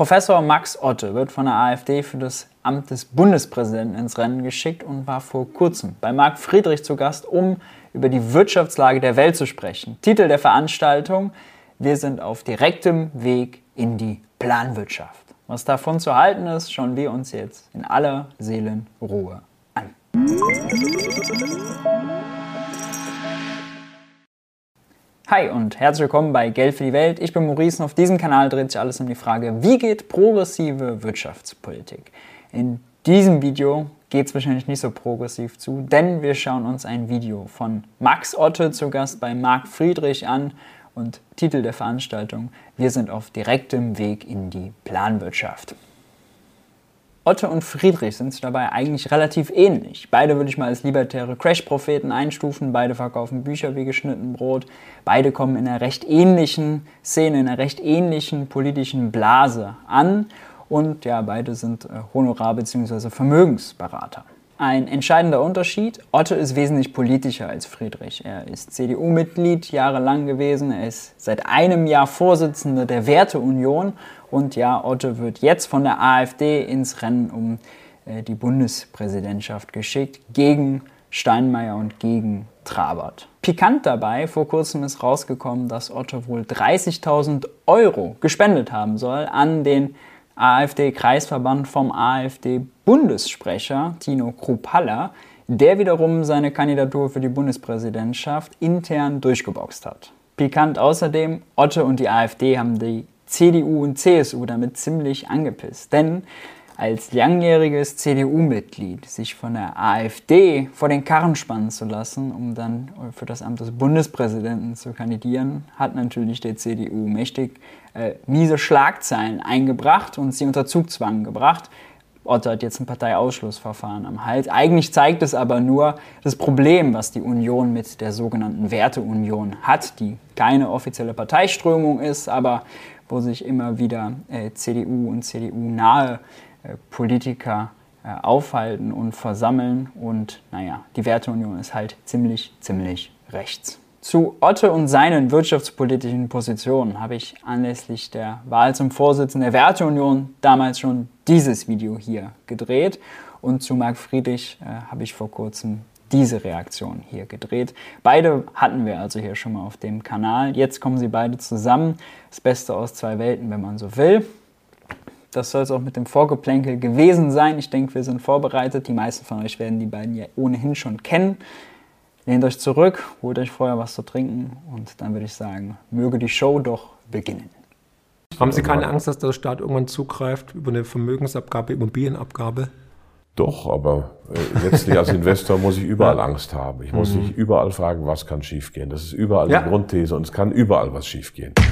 Professor Max Otte wird von der AfD für das Amt des Bundespräsidenten ins Rennen geschickt und war vor kurzem bei Marc Friedrich zu Gast, um über die Wirtschaftslage der Welt zu sprechen. Titel der Veranstaltung: Wir sind auf direktem Weg in die Planwirtschaft. Was davon zu halten ist, schauen wir uns jetzt in aller Seelenruhe an. Hi und herzlich willkommen bei Geld für die Welt. Ich bin Maurice und auf diesem Kanal dreht sich alles um die Frage, wie geht progressive Wirtschaftspolitik? In diesem Video geht es wahrscheinlich nicht so progressiv zu, denn wir schauen uns ein Video von Max Otte zu Gast bei Marc Friedrich an und Titel der Veranstaltung, wir sind auf direktem Weg in die Planwirtschaft. Otto und Friedrich sind sich dabei eigentlich relativ ähnlich. Beide würde ich mal als libertäre Crash-Propheten einstufen. Beide verkaufen Bücher wie geschnitten Brot. Beide kommen in einer recht ähnlichen Szene, in einer recht ähnlichen politischen Blase an. Und ja, beide sind äh, Honorar- bzw. Vermögensberater. Ein entscheidender Unterschied, Otto ist wesentlich politischer als Friedrich. Er ist CDU-Mitglied jahrelang gewesen, er ist seit einem Jahr Vorsitzender der Werteunion und ja, Otto wird jetzt von der AfD ins Rennen um äh, die Bundespräsidentschaft geschickt gegen Steinmeier und gegen Trabert. Pikant dabei, vor kurzem ist rausgekommen, dass Otto wohl 30.000 Euro gespendet haben soll an den AfD-Kreisverband vom AfD-Bundessprecher Tino Kruppalla, der wiederum seine Kandidatur für die Bundespräsidentschaft intern durchgeboxt hat. Pikant außerdem, Otte und die AfD haben die CDU und CSU damit ziemlich angepisst, denn als langjähriges CDU-Mitglied sich von der AfD vor den Karren spannen zu lassen, um dann für das Amt des Bundespräsidenten zu kandidieren, hat natürlich der CDU mächtig äh, miese Schlagzeilen eingebracht und sie unter Zugzwang gebracht. Otto hat jetzt ein Parteiausschlussverfahren am Hals. Eigentlich zeigt es aber nur das Problem, was die Union mit der sogenannten Werteunion hat, die keine offizielle Parteiströmung ist, aber wo sich immer wieder äh, CDU und CDU-nahe äh, Politiker äh, aufhalten und versammeln. Und naja, die Werteunion ist halt ziemlich, ziemlich rechts. Zu Otte und seinen wirtschaftspolitischen Positionen habe ich anlässlich der Wahl zum Vorsitzenden der Werteunion damals schon dieses Video hier gedreht. Und zu Marc Friedrich äh, habe ich vor kurzem diese Reaktion hier gedreht. Beide hatten wir also hier schon mal auf dem Kanal. Jetzt kommen sie beide zusammen. Das Beste aus zwei Welten, wenn man so will. Das soll es auch mit dem Vorgeplänkel gewesen sein. Ich denke, wir sind vorbereitet. Die meisten von euch werden die beiden ja ohnehin schon kennen. Lehnt euch zurück, holt euch vorher was zu trinken und dann würde ich sagen, möge die Show doch beginnen. Haben Sie keine Angst, dass der Staat irgendwann zugreift über eine Vermögensabgabe, Immobilienabgabe? Doch, aber äh, letztlich als Investor muss ich überall ja. Angst haben. Ich muss mhm. mich überall fragen, was kann schiefgehen. Das ist überall ja. die Grundthese und es kann überall was schiefgehen.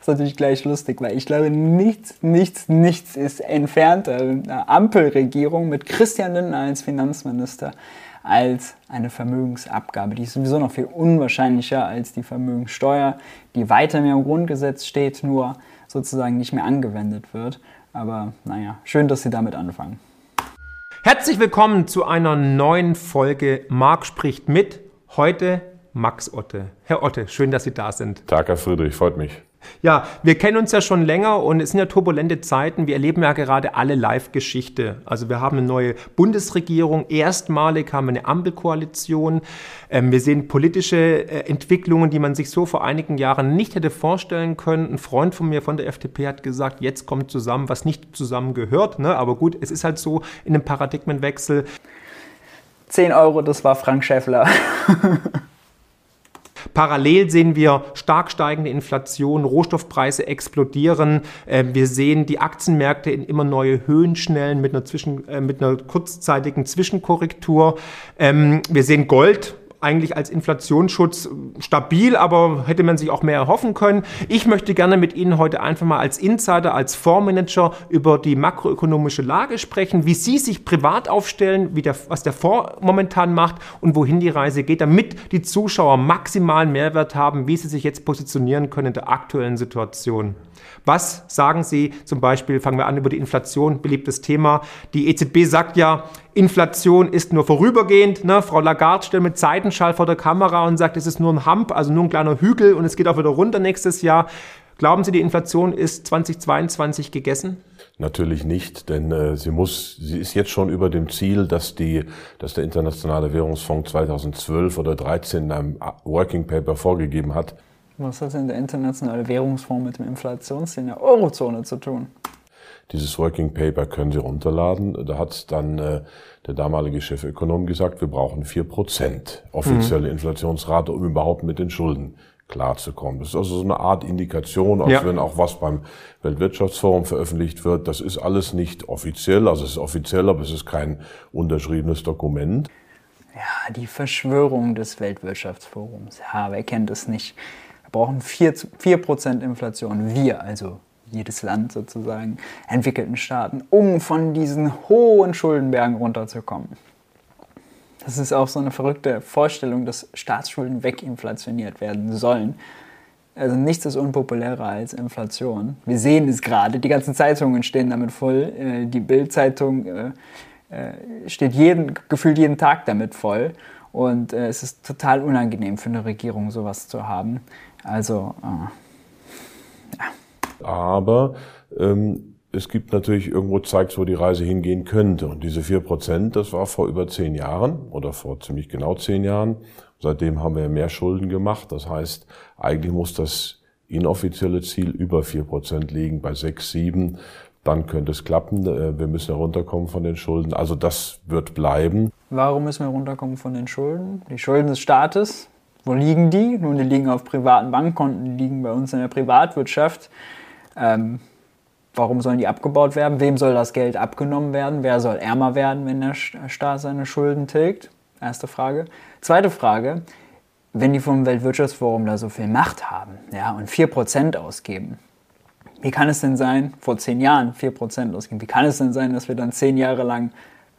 ist natürlich gleich lustig, weil ich glaube, nichts, nichts, nichts ist entfernter einer Ampelregierung mit Christian Lindner als Finanzminister als eine Vermögensabgabe. Die ist sowieso noch viel unwahrscheinlicher als die Vermögenssteuer, die weiter mehr im Grundgesetz steht, nur sozusagen nicht mehr angewendet wird. Aber naja, schön, dass Sie damit anfangen. Herzlich willkommen zu einer neuen Folge Marc spricht mit. Heute Max Otte. Herr Otte, schön, dass Sie da sind. Tag, Herr Friedrich, freut mich. Ja, wir kennen uns ja schon länger und es sind ja turbulente Zeiten. Wir erleben ja gerade alle Live-Geschichte. Also wir haben eine neue Bundesregierung. Erstmalig haben wir eine Ampelkoalition. Ähm, wir sehen politische äh, Entwicklungen, die man sich so vor einigen Jahren nicht hätte vorstellen können. Ein Freund von mir von der FDP hat gesagt, jetzt kommt zusammen, was nicht zusammengehört. Ne? Aber gut, es ist halt so in einem Paradigmenwechsel. 10 Euro, das war Frank Schäffler. Parallel sehen wir stark steigende Inflation, Rohstoffpreise explodieren. Ähm, wir sehen die Aktienmärkte in immer neue Höhen schnellen mit einer, Zwischen, äh, mit einer kurzzeitigen Zwischenkorrektur. Ähm, wir sehen Gold eigentlich als Inflationsschutz stabil, aber hätte man sich auch mehr erhoffen können. Ich möchte gerne mit Ihnen heute einfach mal als Insider, als Fondsmanager über die makroökonomische Lage sprechen, wie Sie sich privat aufstellen, wie der, was der Fonds momentan macht und wohin die Reise geht, damit die Zuschauer maximalen Mehrwert haben, wie sie sich jetzt positionieren können in der aktuellen Situation. Was sagen Sie zum Beispiel, fangen wir an über die Inflation, beliebtes Thema. Die EZB sagt ja, Inflation ist nur vorübergehend. Ne? Frau Lagarde stellt mit Seitenschall vor der Kamera und sagt, es ist nur ein Hump, also nur ein kleiner Hügel und es geht auch wieder runter nächstes Jahr. Glauben Sie, die Inflation ist 2022 gegessen? Natürlich nicht, denn äh, sie muss, sie ist jetzt schon über dem Ziel, dass die, dass der Internationale Währungsfonds 2012 oder 2013 in einem Working Paper vorgegeben hat. Was hat denn der Internationale Währungsfonds mit dem Inflationsziel in der Eurozone zu tun? Dieses Working Paper können Sie runterladen. Da hat dann äh, der damalige Chefökonom gesagt, wir brauchen vier Prozent offizielle mhm. Inflationsrate, um überhaupt mit den Schulden klarzukommen. Das ist also so eine Art Indikation, als ja. wenn auch was beim Weltwirtschaftsforum veröffentlicht wird. Das ist alles nicht offiziell, also es ist offiziell, aber es ist kein unterschriebenes Dokument. Ja, die Verschwörung des Weltwirtschaftsforums. Ja, wer kennt es nicht? Brauchen 4%, 4 Inflation. Wir, also jedes Land sozusagen, entwickelten Staaten, um von diesen hohen Schuldenbergen runterzukommen. Das ist auch so eine verrückte Vorstellung, dass Staatsschulden weginflationiert werden sollen. Also nichts ist unpopulärer als Inflation. Wir sehen es gerade, die ganzen Zeitungen stehen damit voll. Äh, die Bild-Zeitung äh, äh, steht jeden, gefühlt jeden Tag damit voll. Und es ist total unangenehm für eine Regierung, sowas zu haben. Also, ja. Aber ähm es gibt natürlich irgendwo zeigt, wo die Reise hingehen könnte. Und diese vier Prozent, das war vor über zehn Jahren oder vor ziemlich genau zehn Jahren. Seitdem haben wir mehr Schulden gemacht. Das heißt, eigentlich muss das inoffizielle Ziel über vier Prozent liegen, bei sechs, sieben. Dann könnte es klappen. Äh, wir müssen herunterkommen von den Schulden. Also das wird bleiben. Warum müssen wir runterkommen von den Schulden? Die Schulden des Staates, wo liegen die? Nun, die liegen auf privaten Bankkonten, die liegen bei uns in der Privatwirtschaft. Ähm, Warum sollen die abgebaut werden? Wem soll das Geld abgenommen werden? Wer soll ärmer werden, wenn der Staat seine Schulden tilgt? Erste Frage. Zweite Frage, wenn die vom Weltwirtschaftsforum da so viel Macht haben ja, und 4% ausgeben, wie kann es denn sein, vor zehn Jahren 4% ausgeben, wie kann es denn sein, dass wir dann zehn Jahre lang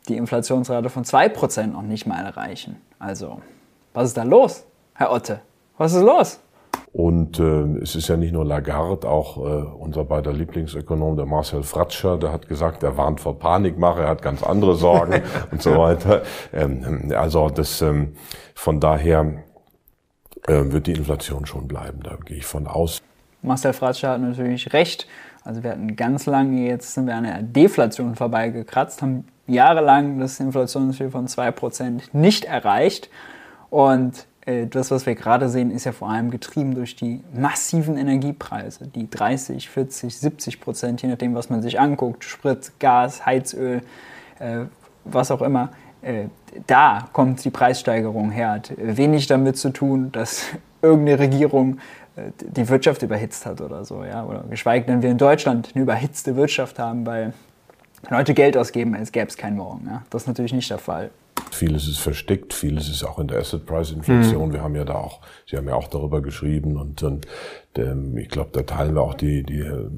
die Inflationsrate von 2% noch nicht mal erreichen? Also, was ist da los, Herr Otte? Was ist los? Und äh, es ist ja nicht nur Lagarde, auch äh, unser beider Lieblingsökonom, der Marcel Fratscher, der hat gesagt, er warnt vor Panikmache, er hat ganz andere Sorgen und so weiter. Ähm, also das ähm, von daher äh, wird die Inflation schon bleiben, da gehe ich von aus. Marcel Fratscher hat natürlich recht. Also wir hatten ganz lange, jetzt sind wir an der Deflation vorbeigekratzt, haben jahrelang das Inflationsziel von 2% nicht erreicht. Und äh, das, was wir gerade sehen, ist ja vor allem getrieben durch die massiven Energiepreise, die 30, 40, 70 Prozent, je nachdem, was man sich anguckt, Sprit, Gas, Heizöl, äh, was auch immer, äh, da kommt die Preissteigerung her. Hat wenig damit zu tun, dass irgendeine Regierung die Wirtschaft überhitzt hat oder so, ja, oder geschweige denn wir in Deutschland eine überhitzte Wirtschaft haben, weil Leute Geld ausgeben, als gäbe es keinen Morgen. Ja. Das ist natürlich nicht der Fall. Vieles ist versteckt, vieles ist auch in der Asset Price Inflation. Mhm. Wir haben ja da auch, Sie haben ja auch darüber geschrieben und, und ähm, ich glaube, da teilen wir auch die, die äh,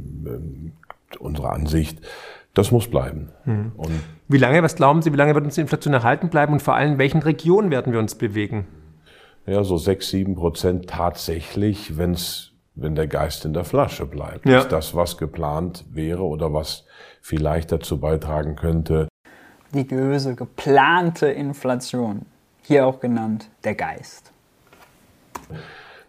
unsere Ansicht. Das muss bleiben. Mhm. Und wie lange, was glauben Sie, wie lange wird uns die Inflation erhalten bleiben und vor allem in welchen Regionen werden wir uns bewegen? Ja, so sechs, sieben Prozent tatsächlich, wenn's, wenn der Geist in der Flasche bleibt. Ja. Ist das, was geplant wäre oder was vielleicht dazu beitragen könnte, die böse, geplante Inflation, hier auch genannt der Geist.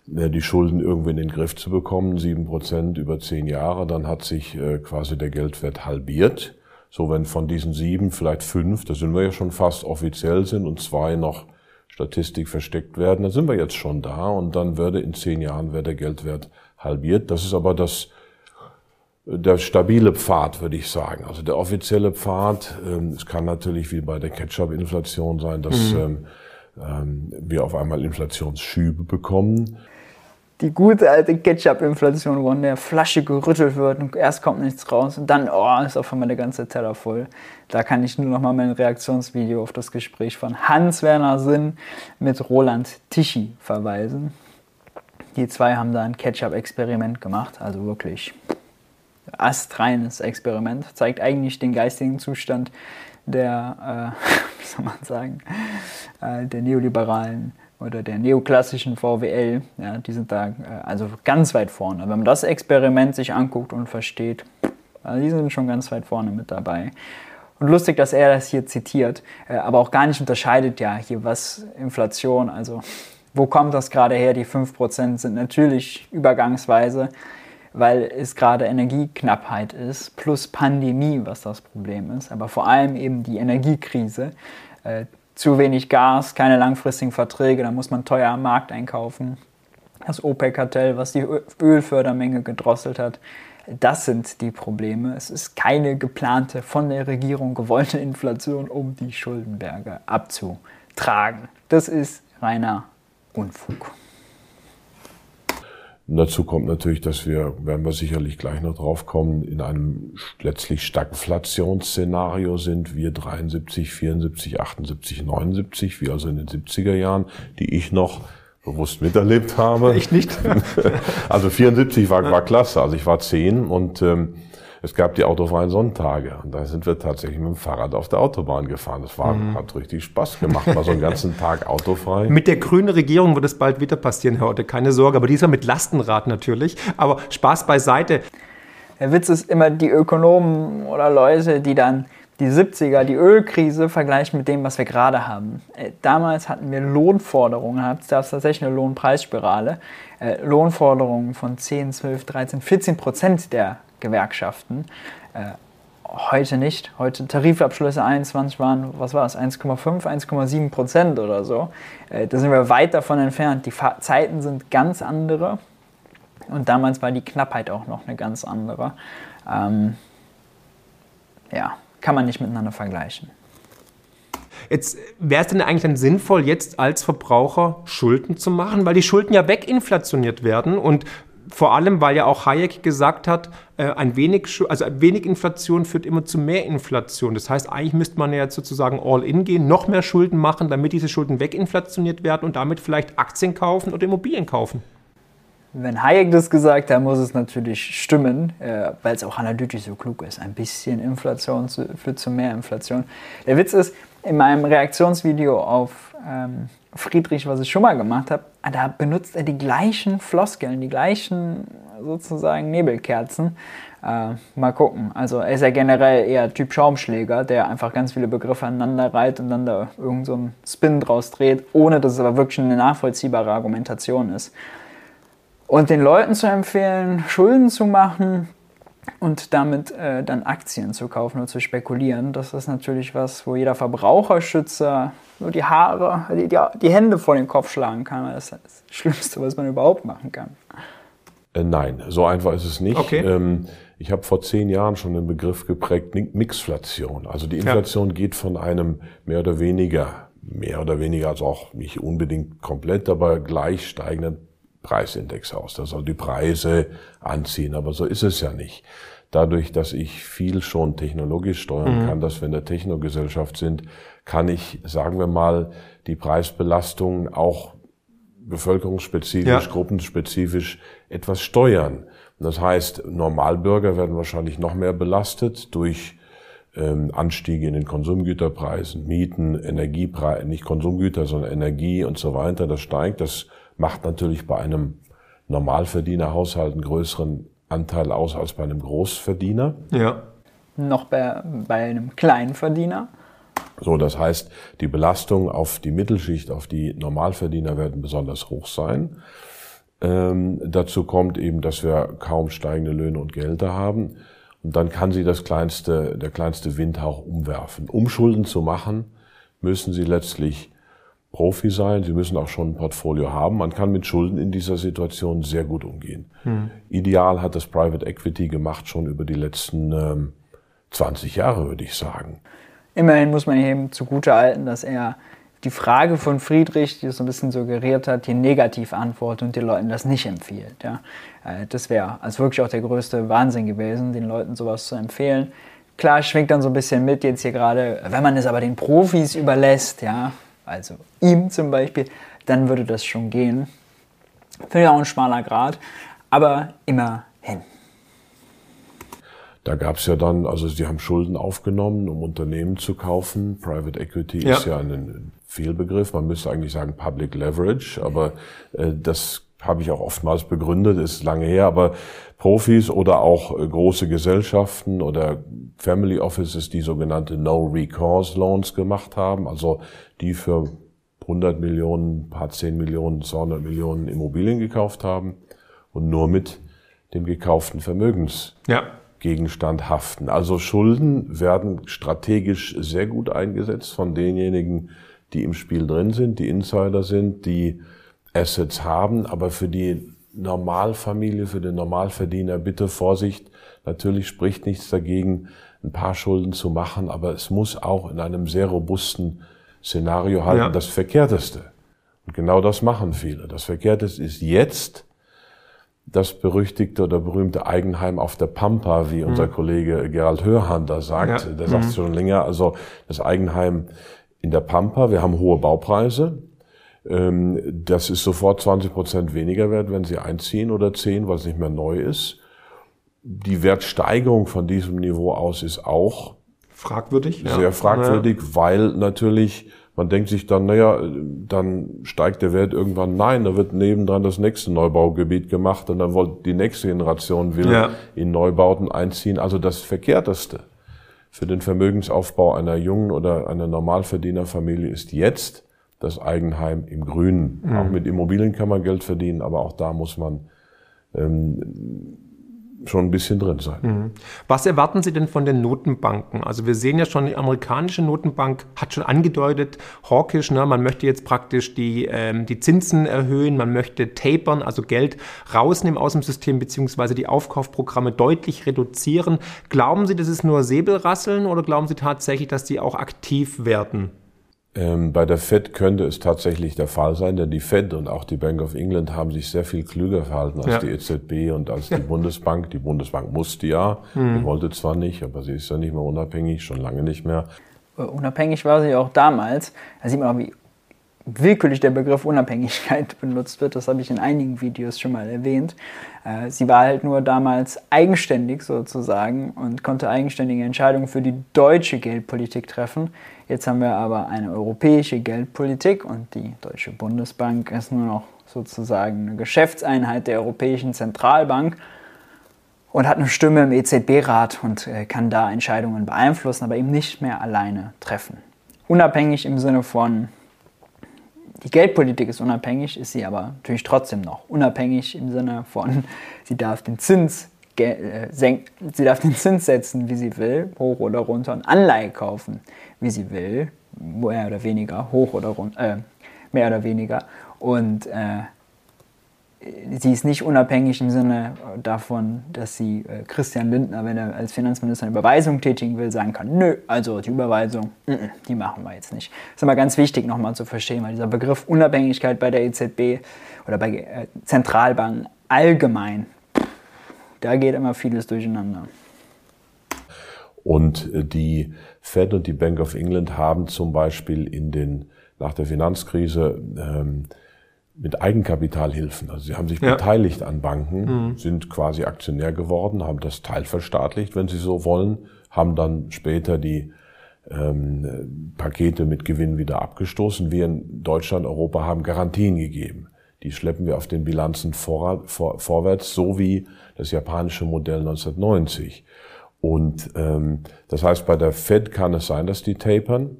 Die Schulden irgendwie in den Griff zu bekommen, sieben Prozent über zehn Jahre, dann hat sich äh, quasi der Geldwert halbiert. So, wenn von diesen sieben vielleicht fünf, da sind wir ja schon fast offiziell sind und zwei noch Statistik versteckt werden, dann sind wir jetzt schon da und dann würde in zehn Jahren wäre der Geldwert halbiert. Das ist aber das der stabile Pfad, würde ich sagen. Also der offizielle Pfad, ähm, es kann natürlich wie bei der Ketchup-Inflation sein, dass mhm. ähm, ähm, wir auf einmal Inflationsschübe bekommen. Die gute alte Ketchup-Inflation, wo in der Flasche gerüttelt wird und erst kommt nichts raus und dann oh, ist auf einmal der ganze Teller voll. Da kann ich nur noch mal mein Reaktionsvideo auf das Gespräch von Hans-Werner Sinn mit Roland Tichy verweisen. Die zwei haben da ein Ketchup-Experiment gemacht, also wirklich astreines Experiment, zeigt eigentlich den geistigen Zustand der, äh, wie soll man sagen, äh, der neoliberalen oder der neoklassischen VWL. Ja, die sind da äh, also ganz weit vorne. Wenn man das Experiment sich anguckt und versteht, die sind schon ganz weit vorne mit dabei. Und lustig, dass er das hier zitiert, äh, aber auch gar nicht unterscheidet ja hier, was Inflation, also wo kommt das gerade her? Die 5% sind natürlich übergangsweise, weil es gerade Energieknappheit ist, plus Pandemie, was das Problem ist, aber vor allem eben die Energiekrise. Äh, zu wenig Gas, keine langfristigen Verträge, da muss man teuer am Markt einkaufen. Das OPEC-Kartell, was die Ölfördermenge gedrosselt hat, das sind die Probleme. Es ist keine geplante, von der Regierung gewollte Inflation, um die Schuldenberge abzutragen. Das ist reiner Unfug. Dazu kommt natürlich, dass wir, werden wir sicherlich gleich noch drauf kommen, in einem letztlich Stagflationsszenario sind. Wir 73, 74, 78, 79, wie also in den 70er Jahren, die ich noch bewusst miterlebt habe. Ich nicht. also 74 war, war klasse. Also ich war zehn und ähm, es gab die autofreien Sonntage und da sind wir tatsächlich mit dem Fahrrad auf der Autobahn gefahren. Das war, mhm. hat richtig Spaß gemacht, mal so einen ganzen Tag autofrei. Mit der grünen Regierung wird es bald wieder passieren, Herr Otte, keine Sorge, aber dieser mit Lastenrad natürlich. Aber Spaß beiseite. Der Witz ist immer die Ökonomen oder Leute, die dann die 70er, die Ölkrise vergleichen mit dem, was wir gerade haben. Äh, damals hatten wir Lohnforderungen, da gab es tatsächlich eine Lohnpreisspirale, äh, Lohnforderungen von 10, 12, 13, 14 Prozent der Gewerkschaften. Äh, heute nicht. Heute Tarifabschlüsse 21 waren, was war es, 1,5, 1,7 Prozent oder so. Äh, da sind wir weit davon entfernt. Die Fa Zeiten sind ganz andere. Und damals war die Knappheit auch noch eine ganz andere. Ähm, ja, kann man nicht miteinander vergleichen. Jetzt wäre es denn eigentlich dann sinnvoll, jetzt als Verbraucher Schulden zu machen, weil die Schulden ja weginflationiert werden und vor allem, weil ja auch Hayek gesagt hat, äh, ein wenig, also ein wenig Inflation führt immer zu mehr Inflation. Das heißt, eigentlich müsste man ja jetzt sozusagen all in gehen, noch mehr Schulden machen, damit diese Schulden weginflationiert werden und damit vielleicht Aktien kaufen oder Immobilien kaufen. Wenn Hayek das gesagt hat, muss es natürlich stimmen, äh, weil es auch analytisch so klug ist. Ein bisschen Inflation führt zu mehr Inflation. Der Witz ist, in meinem Reaktionsvideo auf ähm, Friedrich, was ich schon mal gemacht habe, da benutzt er die gleichen Floskeln, die gleichen sozusagen Nebelkerzen. Äh, mal gucken. Also er ist ja generell eher Typ Schaumschläger, der einfach ganz viele Begriffe aneinander reiht und dann da irgendeinen so Spin draus dreht, ohne dass es aber wirklich eine nachvollziehbare Argumentation ist. Und den Leuten zu empfehlen, Schulden zu machen, und damit äh, dann Aktien zu kaufen oder zu spekulieren, das ist natürlich was, wo jeder Verbraucherschützer nur die Haare, die, die, die Hände vor den Kopf schlagen kann. Das ist das Schlimmste, was man überhaupt machen kann. Äh, nein, so einfach ist es nicht. Okay. Ähm, ich habe vor zehn Jahren schon den Begriff geprägt, Mixflation. Also die Inflation ja. geht von einem mehr oder weniger, mehr oder weniger, also auch nicht unbedingt komplett, aber gleich steigenden Preisindex aus. Der soll die Preise anziehen, aber so ist es ja nicht. Dadurch, dass ich viel schon technologisch steuern mhm. kann, dass wir in der Technogesellschaft sind, kann ich, sagen wir mal, die Preisbelastung auch bevölkerungsspezifisch, ja. gruppenspezifisch etwas steuern. Das heißt, Normalbürger werden wahrscheinlich noch mehr belastet durch ähm, Anstiege in den Konsumgüterpreisen, Mieten, Energiepreise, nicht Konsumgüter, sondern Energie und so weiter. Das steigt. Das macht natürlich bei einem Normalverdienerhaushalt einen größeren Anteil aus als bei einem Großverdiener. Ja. Noch bei, bei einem Kleinverdiener. So, das heißt, die Belastung auf die Mittelschicht, auf die Normalverdiener werden besonders hoch sein. Ähm, dazu kommt eben, dass wir kaum steigende Löhne und Gelder haben. Und dann kann sie das kleinste, der kleinste Windhauch umwerfen. Um Schulden zu machen, müssen sie letztlich Profi sein, Sie müssen auch schon ein Portfolio haben. Man kann mit Schulden in dieser Situation sehr gut umgehen. Hm. Ideal hat das Private Equity gemacht schon über die letzten ähm, 20 Jahre, würde ich sagen. Immerhin muss man ihm zugute halten, dass er die Frage von Friedrich, die es so ein bisschen suggeriert hat, hier negativ antwortet und den Leuten das nicht empfiehlt. Ja. Äh, das wäre also wirklich auch der größte Wahnsinn gewesen, den Leuten sowas zu empfehlen. Klar schwingt dann so ein bisschen mit jetzt hier gerade, wenn man es aber den Profis überlässt, ja, also ihm zum Beispiel, dann würde das schon gehen. Finde ich auch ein schmaler Grad, aber immerhin. Da gab es ja dann, also sie haben Schulden aufgenommen, um Unternehmen zu kaufen. Private Equity ja. ist ja ein Fehlbegriff. Man müsste eigentlich sagen Public Leverage, aber äh, das habe ich auch oftmals begründet, ist lange her, aber Profis oder auch äh, große Gesellschaften oder Family Offices, die sogenannte No-Recourse Loans gemacht haben, also die für 100 Millionen, paar 10 Millionen, 200 Millionen Immobilien gekauft haben und nur mit dem gekauften Vermögensgegenstand ja. haften. Also Schulden werden strategisch sehr gut eingesetzt von denjenigen, die im Spiel drin sind, die Insider sind, die Assets haben, aber für die Normalfamilie, für den Normalverdiener bitte Vorsicht. Natürlich spricht nichts dagegen, ein paar Schulden zu machen, aber es muss auch in einem sehr robusten Szenario halten, ja. das Verkehrteste. Und genau das machen viele. Das Verkehrteste ist jetzt das berüchtigte oder berühmte Eigenheim auf der Pampa, wie unser mhm. Kollege Gerald Hörhan da sagt. Ja. Der sagt mhm. schon länger, also das Eigenheim in der Pampa, wir haben hohe Baupreise. Ähm, das ist sofort 20 Prozent weniger wert, wenn Sie einziehen oder 10, weil es nicht mehr neu ist. Die Wertsteigerung von diesem Niveau aus ist auch fragwürdig. Sehr ja. fragwürdig, weil natürlich man denkt sich dann, naja, dann steigt der Wert irgendwann. Nein, da wird nebendran das nächste Neubaugebiet gemacht und dann wollte die nächste Generation will ja. in Neubauten einziehen. Also das Verkehrteste für den Vermögensaufbau einer jungen oder einer Normalverdienerfamilie ist jetzt das Eigenheim im Grünen. Mhm. Auch mit Immobilien kann man Geld verdienen, aber auch da muss man ähm, schon ein bisschen drin sein. Mhm. Was erwarten Sie denn von den Notenbanken? Also wir sehen ja schon, die amerikanische Notenbank hat schon angedeutet, hawkisch, ne, man möchte jetzt praktisch die, ähm, die Zinsen erhöhen, man möchte tapern, also Geld rausnehmen aus dem System, beziehungsweise die Aufkaufprogramme deutlich reduzieren. Glauben Sie, das ist nur Säbelrasseln oder glauben Sie tatsächlich, dass die auch aktiv werden? Ähm, bei der Fed könnte es tatsächlich der Fall sein, denn die Fed und auch die Bank of England haben sich sehr viel klüger verhalten als ja. die EZB und als ja. die Bundesbank. Die Bundesbank musste ja, mhm. die wollte zwar nicht, aber sie ist ja nicht mehr unabhängig, schon lange nicht mehr. Äh, unabhängig war sie auch damals. Da sieht man auch, wie willkürlich der Begriff Unabhängigkeit benutzt wird. Das habe ich in einigen Videos schon mal erwähnt. Äh, sie war halt nur damals eigenständig sozusagen und konnte eigenständige Entscheidungen für die deutsche Geldpolitik treffen. Jetzt haben wir aber eine europäische Geldpolitik und die Deutsche Bundesbank ist nur noch sozusagen eine Geschäftseinheit der Europäischen Zentralbank und hat eine Stimme im EZB-Rat und äh, kann da Entscheidungen beeinflussen, aber eben nicht mehr alleine treffen. Unabhängig im Sinne von die Geldpolitik ist unabhängig, ist sie aber natürlich trotzdem noch unabhängig im Sinne von, sie darf den Zins äh, sie darf den Zins setzen, wie sie will, hoch oder runter und Anleihe kaufen, wie sie will, mehr oder weniger, hoch oder runter, äh, mehr oder weniger. Und äh, sie ist nicht unabhängig im Sinne davon, dass sie äh, Christian Lindner, wenn er als Finanzminister eine Überweisung tätigen will, sagen kann, nö, also die Überweisung, n -n, die machen wir jetzt nicht. Das ist aber ganz wichtig nochmal zu verstehen, weil dieser Begriff Unabhängigkeit bei der EZB oder bei äh, Zentralbanken allgemein, da geht immer vieles durcheinander. Und äh, die Fed und die Bank of England haben zum Beispiel in den, nach der Finanzkrise ähm, mit Eigenkapitalhilfen. Also sie haben sich ja. beteiligt an Banken, mhm. sind quasi Aktionär geworden, haben das Teil verstaatlicht, wenn sie so wollen, haben dann später die ähm, Pakete mit Gewinn wieder abgestoßen. Wir in Deutschland, Europa haben Garantien gegeben. Die schleppen wir auf den Bilanzen vor, vor, vorwärts, so wie das japanische Modell 1990. Und ähm, das heißt, bei der Fed kann es sein, dass die tapern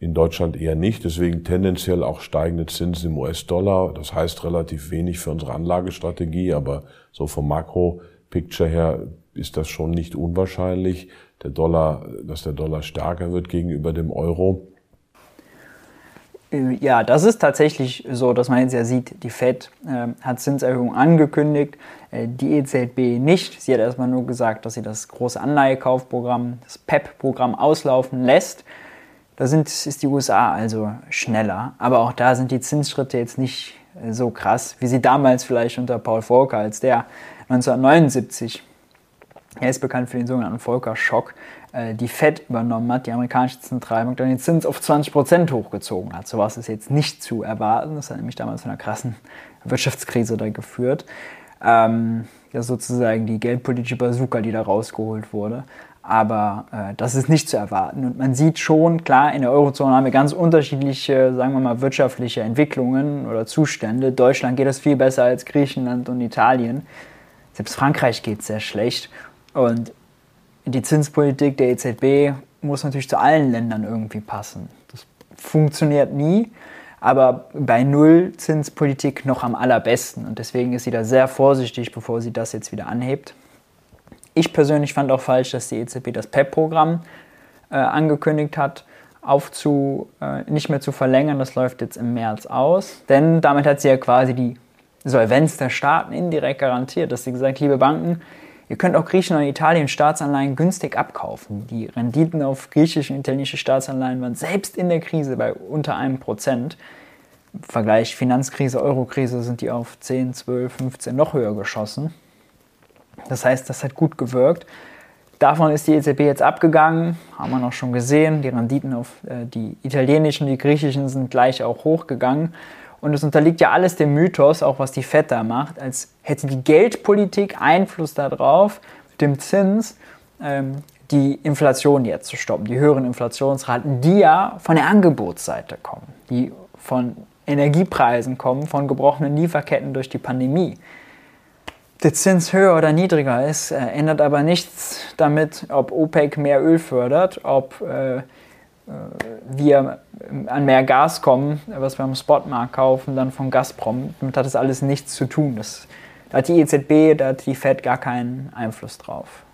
in Deutschland eher nicht, deswegen tendenziell auch steigende Zinsen im US-Dollar. Das heißt relativ wenig für unsere Anlagestrategie, aber so vom Makro-Picture her ist das schon nicht unwahrscheinlich, der Dollar, dass der Dollar stärker wird gegenüber dem Euro. Äh, ja, das ist tatsächlich so, dass man jetzt ja sieht, die Fed äh, hat Zinserhöhungen angekündigt, äh, die EZB nicht. Sie hat erstmal nur gesagt, dass sie das große Anleihekaufprogramm, das PEP-Programm auslaufen lässt. Da sind, ist die USA also schneller. Aber auch da sind die Zinsschritte jetzt nicht äh, so krass, wie sie damals vielleicht unter Paul Volcker, als der 1979, er ist bekannt für den sogenannten Volcker-Schock, äh, die Fed übernommen hat, die amerikanische Zentralbank, dann den Zins auf 20% hochgezogen hat. So was ist jetzt nicht zu erwarten. Das hat nämlich damals zu einer krassen Wirtschaftskrise da geführt. Ähm, ja, sozusagen die geldpolitische Bazooka, die da rausgeholt wurde. Aber äh, das ist nicht zu erwarten. Und man sieht schon, klar, in der Eurozone haben wir ganz unterschiedliche, sagen wir mal, wirtschaftliche Entwicklungen oder Zustände. Deutschland geht es viel besser als Griechenland und Italien. Selbst Frankreich geht sehr schlecht. Und die Zinspolitik der EZB muss natürlich zu allen Ländern irgendwie passen. Das funktioniert nie, aber bei Nullzinspolitik noch am allerbesten. Und deswegen ist sie da sehr vorsichtig, bevor sie das jetzt wieder anhebt. Ich persönlich fand auch falsch, dass die EZB das PEP-Programm äh, angekündigt hat, aufzu, äh, nicht mehr zu verlängern. Das läuft jetzt im März aus. Denn damit hat sie ja quasi die Solvenz der Staaten indirekt garantiert, dass sie gesagt, liebe Banken, ihr könnt auch Griechenland und Italien Staatsanleihen günstig abkaufen. Die Renditen auf griechische und italienische Staatsanleihen waren selbst in der Krise bei unter einem Prozent. Im Vergleich Finanzkrise, Eurokrise sind die auf 10, 12, 15 noch höher geschossen. Das heißt, das hat gut gewirkt. Davon ist die EZB jetzt abgegangen, haben wir noch schon gesehen. Die Renditen auf äh, die italienischen, die griechischen sind gleich auch hochgegangen. Und es unterliegt ja alles dem Mythos, auch was die FED da macht, als hätte die Geldpolitik Einfluss darauf, dem Zins ähm, die Inflation jetzt zu stoppen, die höheren Inflationsraten, die ja von der Angebotsseite kommen, die von Energiepreisen kommen, von gebrochenen Lieferketten durch die Pandemie der Zins höher oder niedriger ist, äh, ändert aber nichts damit, ob OPEC mehr Öl fördert, ob äh, äh, wir an mehr Gas kommen, was wir am Spotmarkt kaufen, dann von Gazprom. Damit hat das alles nichts zu tun. Das, da hat die EZB, da hat die Fed gar keinen Einfluss drauf.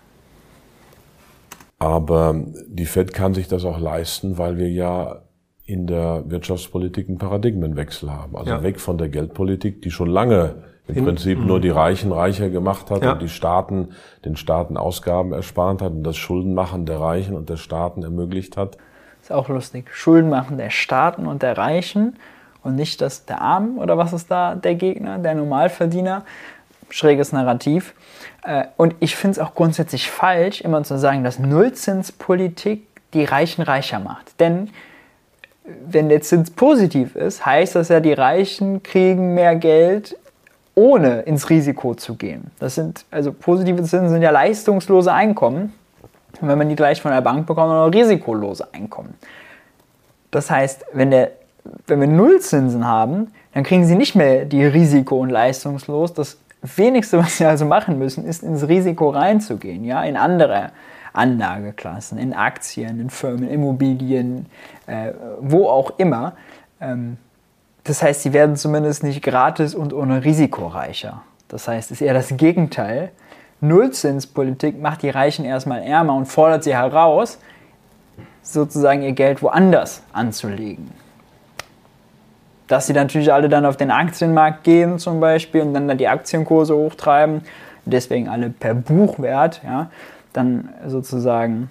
Aber die Fed kann sich das auch leisten, weil wir ja in der Wirtschaftspolitik einen Paradigmenwechsel haben. Also ja. weg von der Geldpolitik, die schon lange im Prinzip nur die Reichen reicher gemacht hat ja. und die Staaten den Staaten Ausgaben erspart hat und das Schuldenmachen der Reichen und der Staaten ermöglicht hat. Ist auch lustig. Schuldenmachen der Staaten und der Reichen und nicht das der Armen oder was ist da der Gegner, der Normalverdiener? Schräges Narrativ. Äh, und ich finde es auch grundsätzlich falsch, immer zu sagen, dass Nullzinspolitik die Reichen reicher macht. Denn wenn der Zins positiv ist, heißt das ja, die Reichen kriegen mehr Geld ohne ins Risiko zu gehen. Das sind, also positive Zinsen sind ja leistungslose Einkommen. Und wenn man die gleich von der Bank bekommt, dann risikolose Einkommen. Das heißt, wenn, der, wenn wir Nullzinsen haben, dann kriegen sie nicht mehr die Risiko- und leistungslos. Das wenigste, was sie also machen müssen, ist ins Risiko reinzugehen, ja, in andere Anlageklassen, in Aktien, in Firmen, Immobilien, äh, wo auch immer. Ähm, das heißt, sie werden zumindest nicht gratis und ohne Risiko reicher. Das heißt, es ist eher das Gegenteil. Nullzinspolitik macht die Reichen erstmal ärmer und fordert sie heraus, sozusagen ihr Geld woanders anzulegen. Dass sie natürlich alle dann auf den Aktienmarkt gehen zum Beispiel und dann, dann die Aktienkurse hochtreiben, deswegen alle per Buchwert, ja, dann sozusagen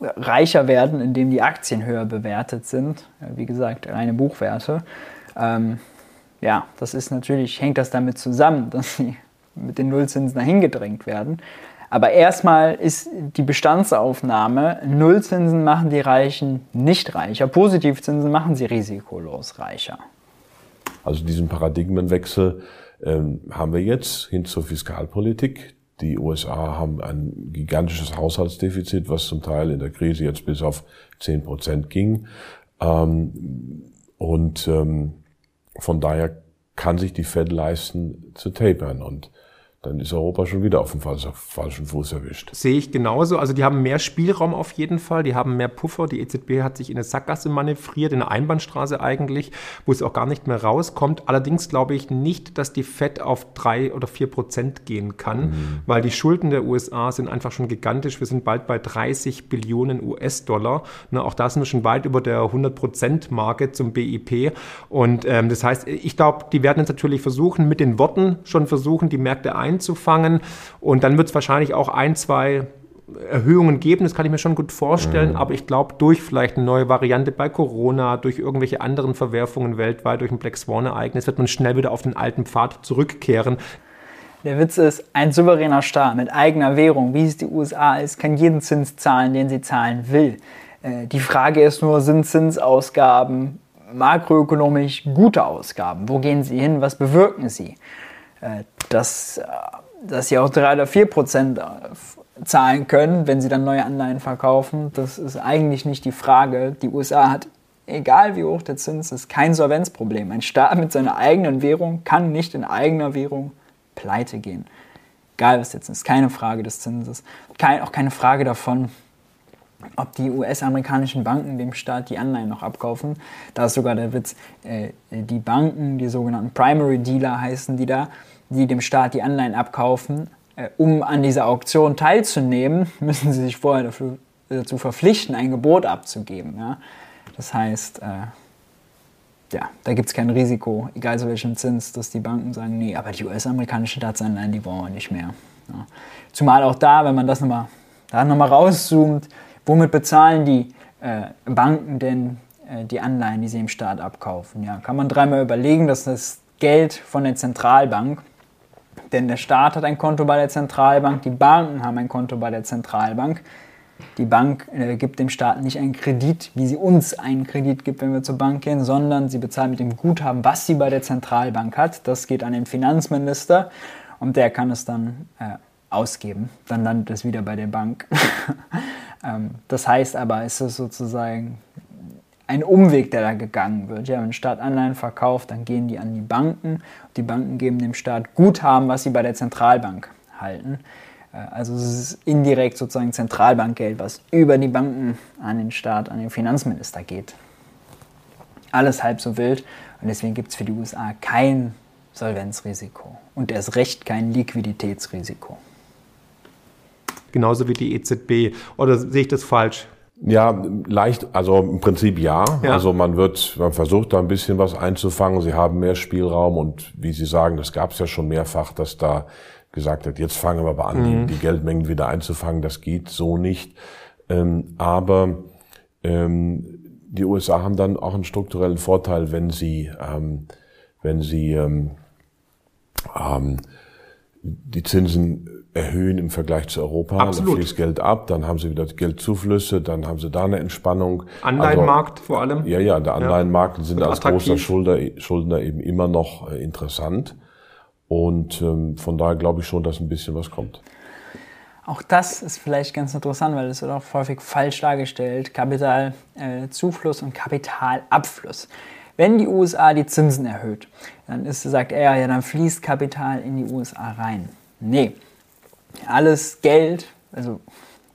reicher werden, indem die Aktien höher bewertet sind. Wie gesagt, reine Buchwerte. Ähm, ja, das ist natürlich, hängt das damit zusammen, dass sie mit den Nullzinsen dahin gedrängt werden. Aber erstmal ist die Bestandsaufnahme, Nullzinsen machen die Reichen nicht reicher, Positivzinsen machen sie risikolos reicher. Also diesen Paradigmenwechsel ähm, haben wir jetzt hin zur Fiskalpolitik. Die USA haben ein gigantisches Haushaltsdefizit, was zum Teil in der Krise jetzt bis auf 10 Prozent ging. Ähm, und ähm, von daher kann sich die Fed leisten zu tapern. Und dann ist Europa schon wieder auf dem falschen Fuß erwischt. Sehe ich genauso. Also die haben mehr Spielraum auf jeden Fall, die haben mehr Puffer. Die EZB hat sich in eine Sackgasse manövriert, in eine Einbahnstraße eigentlich, wo es auch gar nicht mehr rauskommt. Allerdings glaube ich nicht, dass die Fed auf drei oder vier Prozent gehen kann, mhm. weil die Schulden der USA sind einfach schon gigantisch. Wir sind bald bei 30 Billionen US-Dollar. Ne, auch da sind wir schon weit über der 100 Prozent Marke zum BIP. Und ähm, das heißt, ich glaube, die werden jetzt natürlich versuchen, mit den Worten schon versuchen, die Märkte einzubauen einzufangen. Und dann wird es wahrscheinlich auch ein, zwei Erhöhungen geben, das kann ich mir schon gut vorstellen, mhm. aber ich glaube, durch vielleicht eine neue Variante bei Corona, durch irgendwelche anderen Verwerfungen weltweit, durch ein Black Swan-Ereignis, wird man schnell wieder auf den alten Pfad zurückkehren. Der Witz ist, ein souveräner Staat mit eigener Währung, wie es die USA ist, kann jeden Zins zahlen, den sie zahlen will. Äh, die Frage ist nur, sind Zinsausgaben makroökonomisch gute Ausgaben? Wo gehen sie hin? Was bewirken sie? Äh, dass, äh, dass sie auch 3 oder 4 Prozent zahlen können, wenn sie dann neue Anleihen verkaufen. Das ist eigentlich nicht die Frage. Die USA hat, egal wie hoch der Zins ist, kein Solvenzproblem. Ein Staat mit seiner eigenen Währung kann nicht in eigener Währung pleite gehen. Egal was jetzt ist, keine Frage des Zinses. Kein, auch keine Frage davon, ob die US-amerikanischen Banken dem Staat die Anleihen noch abkaufen. Da ist sogar der Witz, äh, die Banken, die sogenannten Primary Dealer heißen die da, die dem Staat die Anleihen abkaufen, äh, um an dieser Auktion teilzunehmen, müssen sie sich vorher dafür, dazu verpflichten, ein Gebot abzugeben. Ja? Das heißt, äh, ja, da gibt es kein Risiko, egal zu welchem Zins, dass die Banken sagen, nee, aber die US-amerikanischen Staatsanleihen, die wollen wir nicht mehr. Ja. Zumal auch da, wenn man das nochmal da noch rauszoomt, womit bezahlen die äh, Banken denn äh, die Anleihen, die sie im Staat abkaufen? Ja, kann man dreimal überlegen, dass das Geld von der Zentralbank, denn der Staat hat ein Konto bei der Zentralbank, die Banken haben ein Konto bei der Zentralbank. Die Bank äh, gibt dem Staat nicht einen Kredit, wie sie uns einen Kredit gibt, wenn wir zur Bank gehen, sondern sie bezahlt mit dem Guthaben, was sie bei der Zentralbank hat. Das geht an den Finanzminister und der kann es dann äh, ausgeben. Dann landet es wieder bei der Bank. ähm, das heißt aber, es ist sozusagen ein Umweg, der da gegangen wird. Ja, wenn Staat Anleihen verkauft, dann gehen die an die Banken. Die Banken geben dem Staat Guthaben, was sie bei der Zentralbank halten. Äh, also es ist indirekt sozusagen Zentralbankgeld, was über die Banken an den Staat, an den Finanzminister geht. Alles halb so wild und deswegen gibt es für die USA kein Solvenzrisiko und erst recht kein Liquiditätsrisiko. Genauso wie die EZB. Oder sehe ich das falsch? Ja, leicht, also im Prinzip ja. ja. Also man wird, man versucht da ein bisschen was einzufangen. Sie haben mehr Spielraum und wie Sie sagen, das gab es ja schon mehrfach, dass da gesagt hat, jetzt fangen wir aber an, mhm. die, die, Geldmengen wieder einzufangen. Das geht so nicht. Ähm, aber ähm, die USA haben dann auch einen strukturellen Vorteil, wenn sie, ähm, wenn sie ähm, ähm, die Zinsen erhöhen im Vergleich zu Europa. Absolut. Dann fließt Geld ab, dann haben sie wieder Geldzuflüsse, dann haben sie da eine Entspannung. Anleihenmarkt also, vor allem? Ja, ja, der Anleihenmarkt ja. sind als großer Schulder, Schuldner eben immer noch äh, interessant. Und ähm, von daher glaube ich schon, dass ein bisschen was kommt. Auch das ist vielleicht ganz interessant, weil es wird auch häufig falsch dargestellt. Kapitalzufluss äh, und Kapitalabfluss. Wenn die USA die Zinsen erhöht, dann ist, sagt er, ja, dann fließt Kapital in die USA rein. Nee, alles Geld, also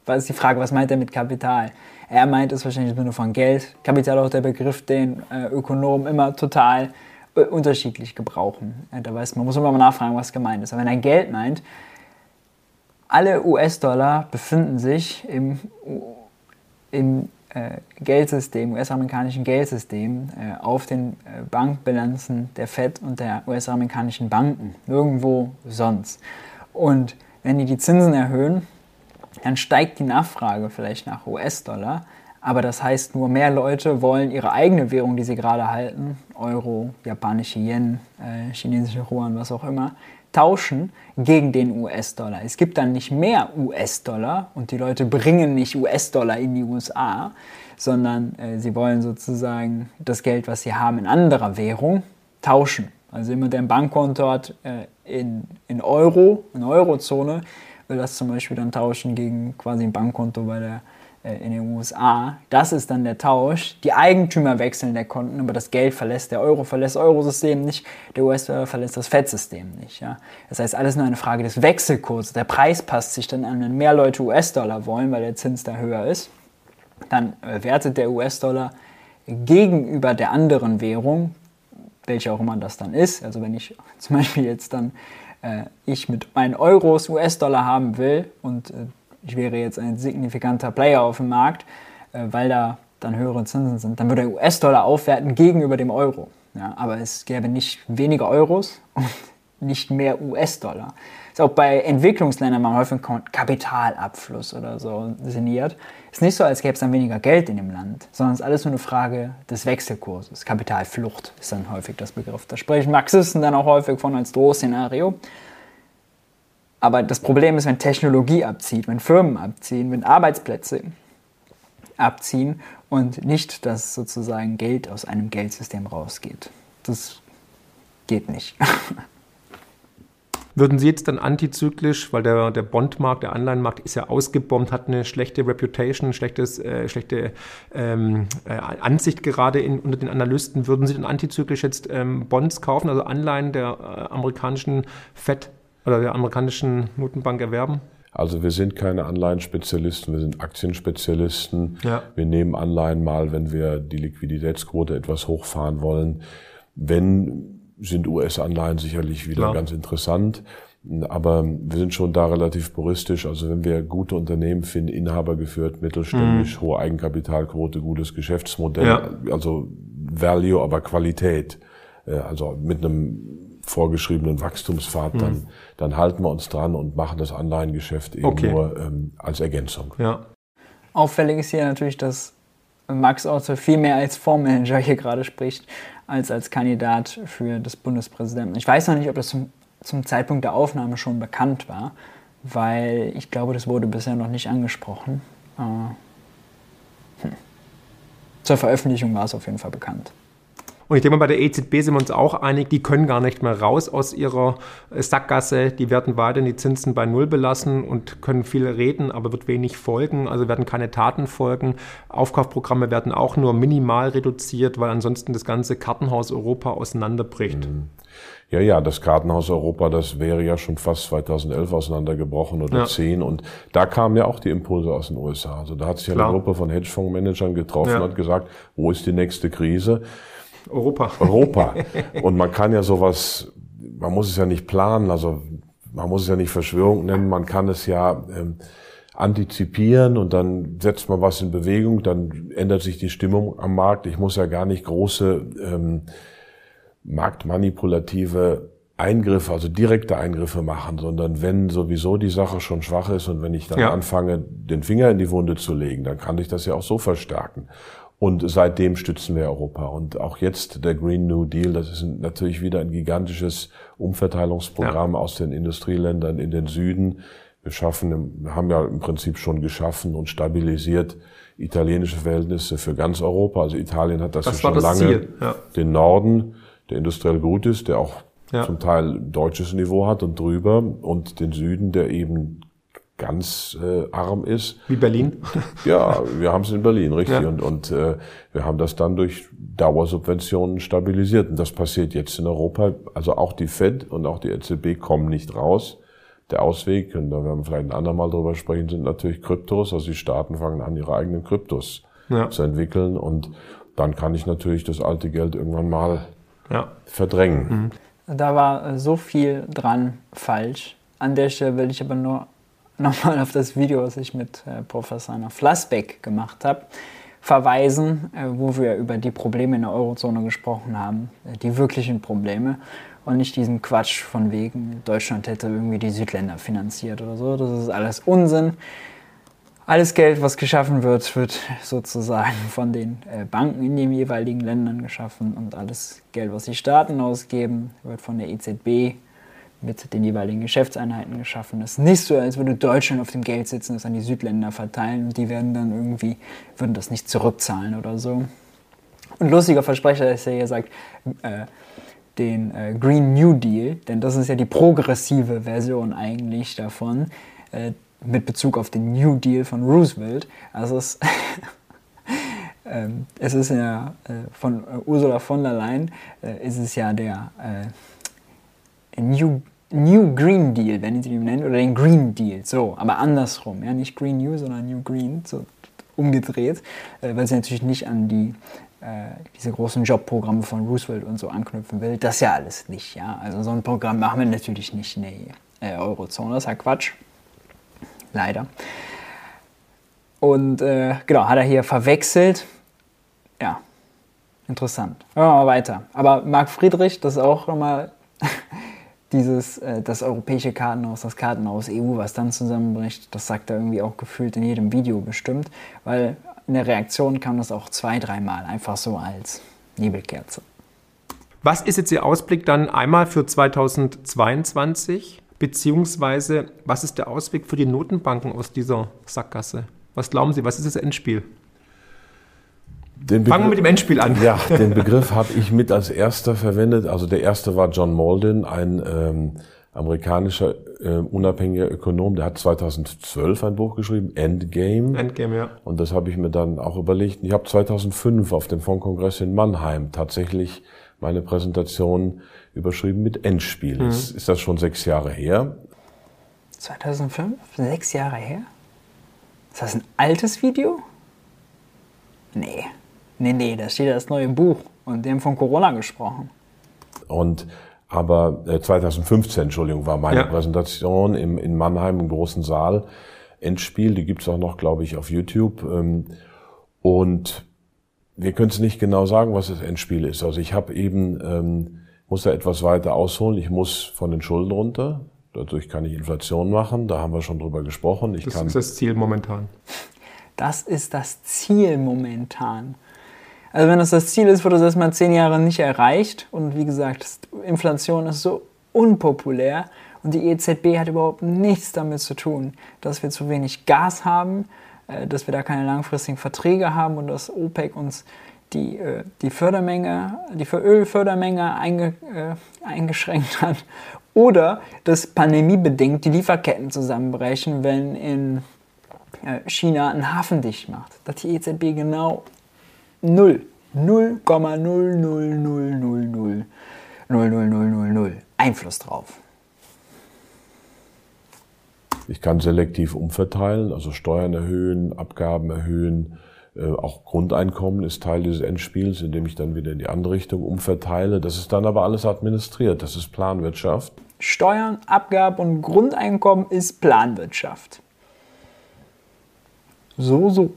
was ist die Frage, was meint er mit Kapital? Er meint es wahrscheinlich Sinne von Geld. Kapital auch der Begriff, den äh, Ökonomen immer total äh, unterschiedlich gebrauchen. Ja, da weiß man, muss immer mal nachfragen, was gemeint ist. Aber wenn er Geld meint, alle US-Dollar befinden sich im, im Geldsystem, US-amerikanischen Geldsystem, äh, auf den äh, Bankbilanzen der Fed und der US-amerikanischen Banken, nirgendwo sonst. Und wenn die die Zinsen erhöhen, dann steigt die Nachfrage vielleicht nach US-Dollar, aber das heißt nur, mehr Leute wollen ihre eigene Währung, die sie gerade halten, Euro, japanische Yen, äh, chinesische Yuan, was auch immer, tauschen gegen den US-Dollar. Es gibt dann nicht mehr US-Dollar und die Leute bringen nicht US-Dollar in die USA, sondern äh, sie wollen sozusagen das Geld, was sie haben, in anderer Währung tauschen. Also jemand, der ein Bankkonto hat äh, in, in Euro, in Eurozone, will das zum Beispiel dann tauschen gegen quasi ein Bankkonto bei der in den USA. Das ist dann der Tausch. Die Eigentümer wechseln der Konten, aber das Geld verlässt der Euro, verlässt das Eurosystem nicht, der US-Dollar verlässt das FED-System nicht. Ja? Das heißt, alles nur eine Frage des Wechselkurses. Der Preis passt sich dann an, wenn mehr Leute US-Dollar wollen, weil der Zins da höher ist. Dann äh, wertet der US-Dollar gegenüber der anderen Währung, welche auch immer das dann ist. Also wenn ich zum Beispiel jetzt dann äh, ich mit meinen Euros US-Dollar haben will und äh, ich wäre jetzt ein signifikanter Player auf dem Markt, äh, weil da dann höhere Zinsen sind, dann würde der US-Dollar aufwerten gegenüber dem Euro. Ja, aber es gäbe nicht weniger Euros und nicht mehr US-Dollar. Ist auch bei Entwicklungsländern mal häufig Kapitalabfluss oder so sinniert. Ist nicht so, als gäbe es dann weniger Geld in dem Land, sondern es ist alles nur eine Frage des Wechselkurses. Kapitalflucht ist dann häufig das Begriff. Da sprechen Marxisten dann auch häufig von als Drohszenario. Aber das Problem ist, wenn Technologie abzieht, wenn Firmen abziehen, wenn Arbeitsplätze abziehen und nicht, dass sozusagen Geld aus einem Geldsystem rausgeht. Das geht nicht. Würden Sie jetzt dann antizyklisch, weil der, der Bondmarkt, der Anleihenmarkt ist ja ausgebombt, hat eine schlechte Reputation, schlechtes, äh, schlechte ähm, äh, Ansicht gerade in, unter den Analysten, würden Sie dann antizyklisch jetzt ähm, Bonds kaufen, also Anleihen der äh, amerikanischen Fed oder der amerikanischen Notenbank erwerben? Also wir sind keine Anleihenspezialisten, wir sind Aktienspezialisten. Ja. Wir nehmen Anleihen mal, wenn wir die Liquiditätsquote etwas hochfahren wollen. Wenn sind US-Anleihen sicherlich wieder Klar. ganz interessant. Aber wir sind schon da relativ puristisch. Also wenn wir gute Unternehmen finden, Inhaber geführt, mittelständisch, mhm. hohe Eigenkapitalquote, gutes Geschäftsmodell, ja. also Value, aber Qualität. Äh, also mit einem vorgeschriebenen Wachstumspfad, mhm. dann, dann halten wir uns dran und machen das Anleihengeschäft eben okay. nur ähm, als Ergänzung. Ja. Auffällig ist hier natürlich, dass Max Otto viel mehr als Fondsmanager hier gerade spricht, als als Kandidat für das Bundespräsidenten. Ich weiß noch nicht, ob das zum, zum Zeitpunkt der Aufnahme schon bekannt war, weil ich glaube, das wurde bisher noch nicht angesprochen. Äh, hm. Zur Veröffentlichung war es auf jeden Fall bekannt. Und ich denke mal, bei der EZB sind wir uns auch einig, die können gar nicht mehr raus aus ihrer Sackgasse. Die werden weiterhin die Zinsen bei Null belassen und können viel reden, aber wird wenig folgen. Also werden keine Taten folgen. Aufkaufprogramme werden auch nur minimal reduziert, weil ansonsten das ganze Kartenhaus Europa auseinanderbricht. Mhm. Ja, ja, das Kartenhaus Europa, das wäre ja schon fast 2011 auseinandergebrochen oder ja. 10 und da kamen ja auch die Impulse aus den USA. Also da hat sich ja eine Gruppe von Hedgefondsmanagern getroffen ja. und hat gesagt, wo ist die nächste Krise? Europa. Europa. Und man kann ja sowas, man muss es ja nicht planen, also man muss es ja nicht Verschwörung nennen, man kann es ja ähm, antizipieren und dann setzt man was in Bewegung, dann ändert sich die Stimmung am Markt. Ich muss ja gar nicht große ähm, marktmanipulative Eingriffe, also direkte Eingriffe machen, sondern wenn sowieso die Sache schon schwach ist und wenn ich dann ja. anfange, den Finger in die Wunde zu legen, dann kann ich das ja auch so verstärken. Und seitdem stützen wir Europa. Und auch jetzt der Green New Deal, das ist natürlich wieder ein gigantisches Umverteilungsprogramm ja. aus den Industrieländern in den Süden. Wir schaffen, wir haben ja im Prinzip schon geschaffen und stabilisiert italienische Verhältnisse für ganz Europa. Also Italien hat das, das ja schon das lange. Ja. Den Norden, der industriell gut ist, der auch ja. zum Teil deutsches Niveau hat und drüber und den Süden, der eben ganz äh, arm ist. Wie Berlin? Ja, wir haben es in Berlin, richtig. Ja. Und, und äh, wir haben das dann durch Dauersubventionen stabilisiert. Und das passiert jetzt in Europa. Also auch die Fed und auch die EZB kommen nicht raus. Der Ausweg, und da werden wir vielleicht ein andermal drüber sprechen, sind natürlich Kryptos. Also die Staaten fangen an, ihre eigenen Kryptos ja. zu entwickeln. Und dann kann ich natürlich das alte Geld irgendwann mal ja. verdrängen. Mhm. Da war so viel dran falsch. An der Stelle will ich aber nur nochmal auf das Video, was ich mit äh, Professor Flassbeck gemacht habe, verweisen, äh, wo wir über die Probleme in der Eurozone gesprochen haben, äh, die wirklichen Probleme und nicht diesen Quatsch von wegen, Deutschland hätte irgendwie die Südländer finanziert oder so. Das ist alles Unsinn. Alles Geld, was geschaffen wird, wird sozusagen von den äh, Banken in den jeweiligen Ländern geschaffen und alles Geld, was die Staaten ausgeben, wird von der EZB mit den jeweiligen Geschäftseinheiten geschaffen. Es ist nicht so, als würde Deutschland auf dem Geld sitzen, das an die Südländer verteilen und die werden dann irgendwie, würden das nicht zurückzahlen oder so. Und lustiger Versprecher ist ja, ihr sagt, äh, den äh, Green New Deal, denn das ist ja die progressive Version eigentlich davon, äh, mit Bezug auf den New Deal von Roosevelt. Also es, ähm, es ist ja äh, von äh, Ursula von der Leyen, äh, ist es ja der New New Green Deal, wenn ich ihn nennen, oder den Green Deal, so, aber andersrum, ja, nicht Green New, sondern New Green, so umgedreht, äh, weil sie natürlich nicht an die äh, diese großen Jobprogramme von Roosevelt und so anknüpfen will. Das ja alles nicht, ja. Also so ein Programm machen wir natürlich nicht in der äh, Eurozone, das ist ja Quatsch. Leider. Und äh, genau, hat er hier verwechselt. Ja, interessant. Hören wir mal weiter. Aber Marc Friedrich, das ist auch nochmal dieses, äh, das europäische Kartenhaus, das Kartenhaus EU, was dann zusammenbricht, das sagt er irgendwie auch gefühlt in jedem Video bestimmt, weil in der Reaktion kam das auch zwei, dreimal einfach so als Nebelkerze. Was ist jetzt Ihr Ausblick dann einmal für 2022? Beziehungsweise, was ist der Ausweg für die Notenbanken aus dieser Sackgasse? Was glauben Sie, was ist das Endspiel? Fangen wir mit dem Endspiel an. Ja, den Begriff habe ich mit als erster verwendet. Also der erste war John Malden, ein, ähm, amerikanischer äh, unabhängiger Ökonom, der hat 2012 ein Buch geschrieben, Endgame. Endgame, ja. Und das habe ich mir dann auch überlegt. Ich habe 2005 auf dem Fondkongress in Mannheim tatsächlich meine Präsentation überschrieben mit Endspiel. Mhm. Ist, ist das schon sechs Jahre her? 2005? Sechs Jahre her? Ist das ein altes Video? Nee. Nee, nee, da steht das neue Buch und dem von Corona gesprochen. Und aber äh, 2015, Entschuldigung, war meine ja. Präsentation im, in Mannheim im großen Saal. Endspiel, die gibt's auch noch, glaube ich, auf YouTube. Ähm, und wir können es nicht genau sagen, was das Endspiel ist. Also ich habe eben, ähm, muss da etwas weiter ausholen. Ich muss von den Schulden runter. Dadurch kann ich Inflation machen. Da haben wir schon drüber gesprochen. Ich das kann ist das Ziel momentan. Das ist das Ziel momentan. Also wenn das das Ziel ist, wird das erstmal zehn Jahre nicht erreicht. Und wie gesagt, Inflation ist so unpopulär und die EZB hat überhaupt nichts damit zu tun, dass wir zu wenig Gas haben, äh, dass wir da keine langfristigen Verträge haben und dass OPEC uns die, äh, die Fördermenge, die Ölfördermenge einge, äh, eingeschränkt hat. Oder dass pandemiebedingt die Lieferketten zusammenbrechen, wenn in China einen Hafen dicht macht. Dass die EZB genau null. 0,0000000 Einfluss drauf. Ich kann selektiv umverteilen, also Steuern erhöhen, Abgaben erhöhen, äh, auch Grundeinkommen ist Teil dieses Endspiels, indem ich dann wieder in die andere Richtung umverteile. Das ist dann aber alles administriert, das ist Planwirtschaft. Steuern, Abgaben und Grundeinkommen ist Planwirtschaft. So, so.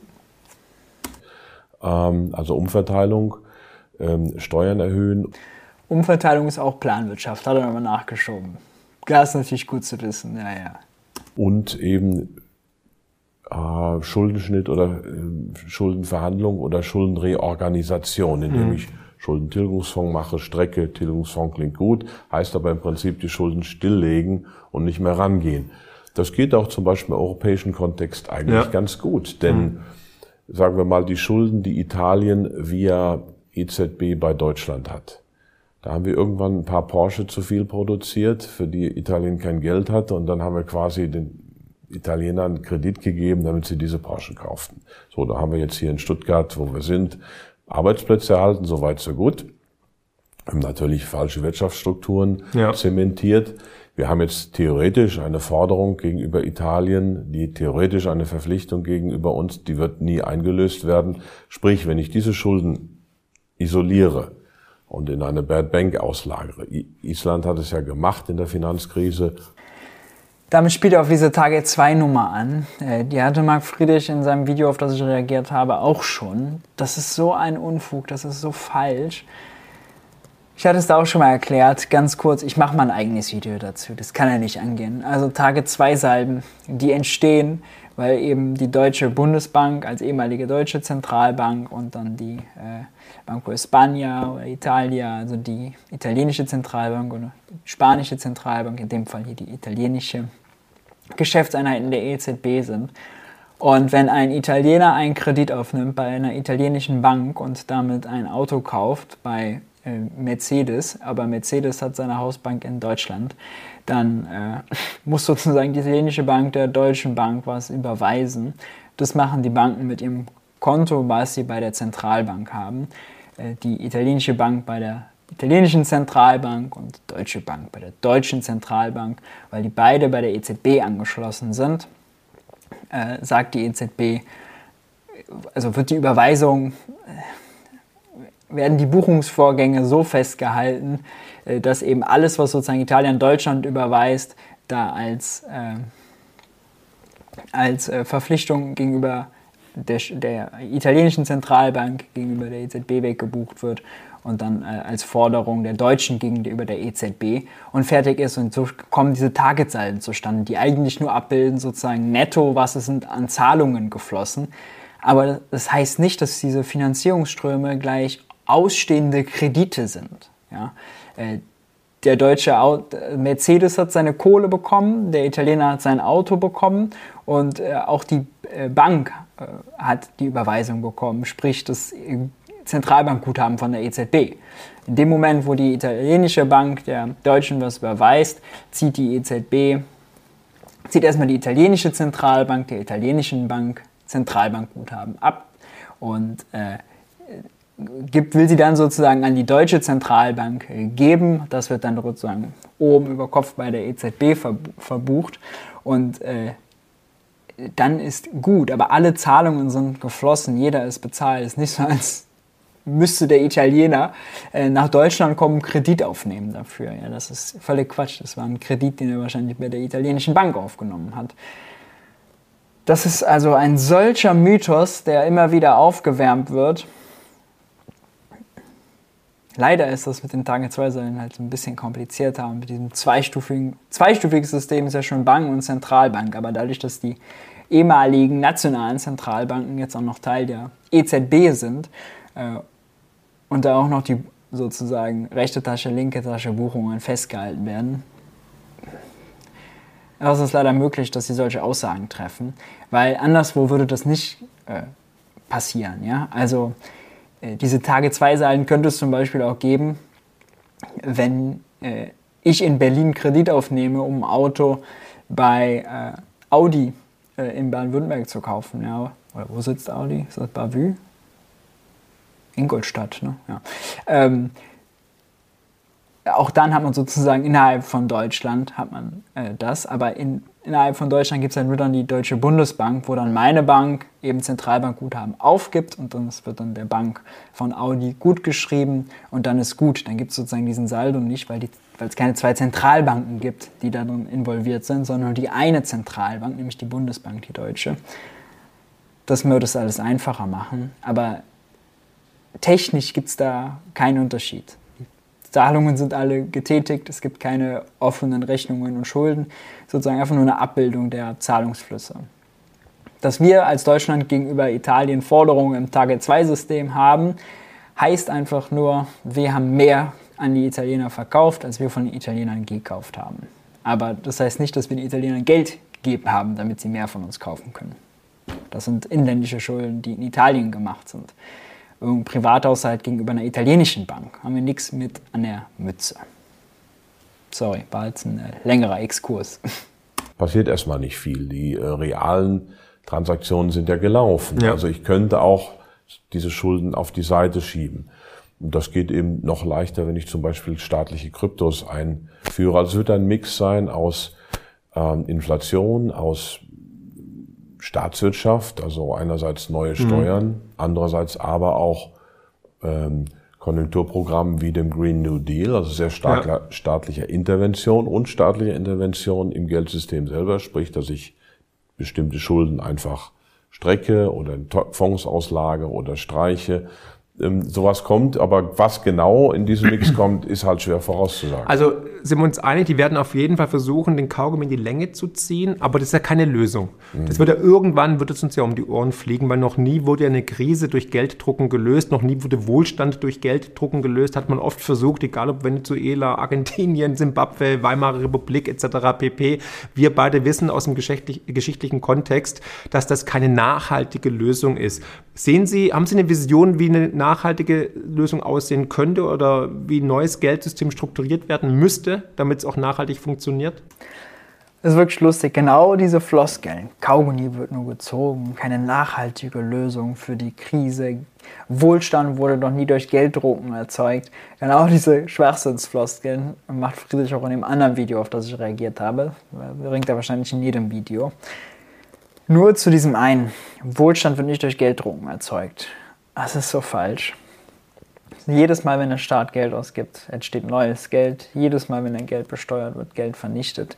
Ähm, also Umverteilung, ähm, Steuern erhöhen. Umverteilung ist auch Planwirtschaft, hat er nochmal nachgeschoben. Das ist natürlich gut zu wissen, ja, ja. Und eben äh, Schuldenschnitt oder äh, Schuldenverhandlung oder Schuldenreorganisation, indem mhm. ich Schuldentilgungsfonds mache, Strecke, Tilgungsfonds klingt gut, heißt aber im Prinzip die Schulden stilllegen und nicht mehr rangehen. Das geht auch zum Beispiel im europäischen Kontext eigentlich ja. ganz gut, denn mhm sagen wir mal, die Schulden, die Italien via EZB bei Deutschland hat. Da haben wir irgendwann ein paar Porsche zu viel produziert, für die Italien kein Geld hatte und dann haben wir quasi den Italienern Kredit gegeben, damit sie diese Porsche kauften. So, da haben wir jetzt hier in Stuttgart, wo wir sind, Arbeitsplätze erhalten, soweit so gut. Haben natürlich falsche Wirtschaftsstrukturen ja. zementiert. Wir haben jetzt theoretisch eine Forderung gegenüber Italien, die theoretisch eine Verpflichtung gegenüber uns, die wird nie eingelöst werden. Sprich, wenn ich diese Schulden isoliere und in eine Bad Bank auslagere, Island hat es ja gemacht in der Finanzkrise. Damit spielt er auf diese Target 2 Nummer an. Äh, die hatte Marc Friedrich in seinem Video, auf das ich reagiert habe, auch schon. Das ist so ein Unfug, das ist so falsch. Ich hatte es da auch schon mal erklärt, ganz kurz, ich mache mal ein eigenes Video dazu, das kann ja nicht angehen. Also Tage 2 Salben, die entstehen, weil eben die Deutsche Bundesbank als ehemalige deutsche Zentralbank und dann die äh, Banco España oder Italia, also die italienische Zentralbank oder spanische Zentralbank, in dem Fall hier die italienische Geschäftseinheiten der EZB sind. Und wenn ein Italiener einen Kredit aufnimmt bei einer italienischen Bank und damit ein Auto kauft bei äh, Mercedes, aber Mercedes hat seine Hausbank in Deutschland, dann äh, muss sozusagen die italienische Bank der deutschen Bank was überweisen. Das machen die Banken mit ihrem Konto, was sie bei der Zentralbank haben. Äh, die italienische Bank bei der italienischen Zentralbank und die Deutsche Bank bei der deutschen Zentralbank, weil die beide bei der EZB angeschlossen sind, äh, sagt die EZB, also wird die Überweisung werden die Buchungsvorgänge so festgehalten, äh, dass eben alles, was sozusagen Italien Deutschland überweist, da als, äh, als äh, Verpflichtung gegenüber der, der, italienischen Zentralbank gegenüber der EZB weggebucht wird und dann äh, als Forderung der Deutschen gegenüber der EZB und fertig ist. Und so kommen diese Targetsalden zustande, die eigentlich nur abbilden sozusagen netto, was es sind an Zahlungen geflossen. Aber das heißt nicht, dass diese Finanzierungsströme gleich ausstehende Kredite sind. Ja? Äh, der deutsche Mercedes hat seine Kohle bekommen, der Italiener hat sein Auto bekommen und äh, auch die äh, Bank hat die Überweisung bekommen. Sprich, das Zentralbankguthaben von der EZB. In dem Moment, wo die italienische Bank der Deutschen was überweist, zieht die EZB, zieht erstmal die italienische Zentralbank der italienischen Bank Zentralbankguthaben ab und äh, gibt, will sie dann sozusagen an die deutsche Zentralbank äh, geben. Das wird dann sozusagen oben über Kopf bei der EZB verbucht und äh, dann ist gut. Aber alle Zahlungen sind geflossen, jeder ist bezahlt. Es ist nicht so, als müsste der Italiener äh, nach Deutschland kommen, Kredit aufnehmen dafür. Ja, das ist völlig Quatsch. Das war ein Kredit, den er wahrscheinlich bei der italienischen Bank aufgenommen hat. Das ist also ein solcher Mythos, der immer wieder aufgewärmt wird. Leider ist das mit den Tage 2 Säulen halt ein bisschen komplizierter. Und mit diesem zweistufigen, zweistufigen System ist ja schon Bank und Zentralbank. Aber dadurch, dass die ehemaligen nationalen Zentralbanken jetzt auch noch Teil der EZB sind äh, und da auch noch die sozusagen rechte Tasche, linke Tasche Buchungen festgehalten werden, ist es leider möglich, dass sie solche Aussagen treffen, weil anderswo würde das nicht äh, passieren. Ja? Also diese Tage-2-Seiten könnte es zum Beispiel auch geben, wenn äh, ich in Berlin Kredit aufnehme, um ein Auto bei äh, Audi äh, in Baden-Württemberg zu kaufen. Ja? Oder wo sitzt Audi? Ist das Bavü? Ingolstadt, ne? Ja. Ähm, auch dann hat man sozusagen innerhalb von Deutschland hat man äh, das, aber in, innerhalb von Deutschland gibt es dann nur dann die Deutsche Bundesbank, wo dann meine Bank eben Zentralbankguthaben aufgibt und dann wird dann der Bank von Audi gut geschrieben und dann ist gut. Dann gibt es sozusagen diesen Saldo nicht, weil, es keine zwei Zentralbanken gibt, die darin involviert sind, sondern nur die eine Zentralbank, nämlich die Bundesbank, die deutsche. Das würde es alles einfacher machen, aber technisch gibt es da keinen Unterschied. Zahlungen sind alle getätigt, es gibt keine offenen Rechnungen und Schulden, sozusagen einfach nur eine Abbildung der Zahlungsflüsse. Dass wir als Deutschland gegenüber Italien Forderungen im Target-2-System haben, heißt einfach nur, wir haben mehr an die Italiener verkauft, als wir von den Italienern gekauft haben. Aber das heißt nicht, dass wir den Italienern Geld gegeben haben, damit sie mehr von uns kaufen können. Das sind inländische Schulden, die in Italien gemacht sind Privathaushalt gegenüber einer italienischen Bank. Haben wir nichts mit an der Mütze. Sorry, war jetzt ein äh, längerer Exkurs. Passiert erstmal nicht viel. Die äh, realen Transaktionen sind ja gelaufen. Ja. Also ich könnte auch diese Schulden auf die Seite schieben. Und das geht eben noch leichter, wenn ich zum Beispiel staatliche Kryptos einführe. Also es wird ein Mix sein aus ähm, Inflation, aus Staatswirtschaft, also einerseits neue mhm. Steuern, mhm. andererseits aber auch ähm, Konjunkturprogrammen wie dem Green New Deal, also sehr stark ja. staatlicher Intervention und staatliche Intervention im Geldsystem selber, sprich, dass ich bestimmte Schulden einfach strecke oder in Fonds auslage oder streiche ähm, sowas kommt, aber was genau in diesem Mix kommt, ist halt schwer vorauszusagen. Also sind wir uns einig, die werden auf jeden Fall versuchen, den Kaugummi in die Länge zu ziehen, aber das ist ja keine Lösung. Mhm. Das wird ja irgendwann, wird es uns ja um die Ohren fliegen, weil noch nie wurde ja eine Krise durch Gelddrucken gelöst, noch nie wurde Wohlstand durch Gelddrucken gelöst, hat man oft versucht, egal ob Venezuela, Argentinien, Simbabwe, Weimarer Republik etc. pp. Wir beide wissen aus dem geschichtlichen Kontext, dass das keine nachhaltige Lösung ist. Sehen Sie, haben Sie eine Vision, wie eine nachhaltige Lösung aussehen könnte oder wie ein neues Geldsystem strukturiert werden müsste, damit es auch nachhaltig funktioniert? Das ist wirklich lustig. Genau diese Floskeln. Kaugummi wird nur gezogen, keine nachhaltige Lösung für die Krise. Wohlstand wurde noch nie durch Gelddrucken erzeugt. Genau diese Schwachsinnsfloskeln macht Friedrich auch in dem anderen Video, auf das ich reagiert habe. Bringt er wahrscheinlich in jedem Video. Nur zu diesem einen. Wohlstand wird nicht durch Gelddrucken erzeugt. Das ist so falsch. Jedes Mal, wenn der Staat Geld ausgibt, entsteht neues Geld. Jedes Mal, wenn er Geld besteuert, wird Geld vernichtet.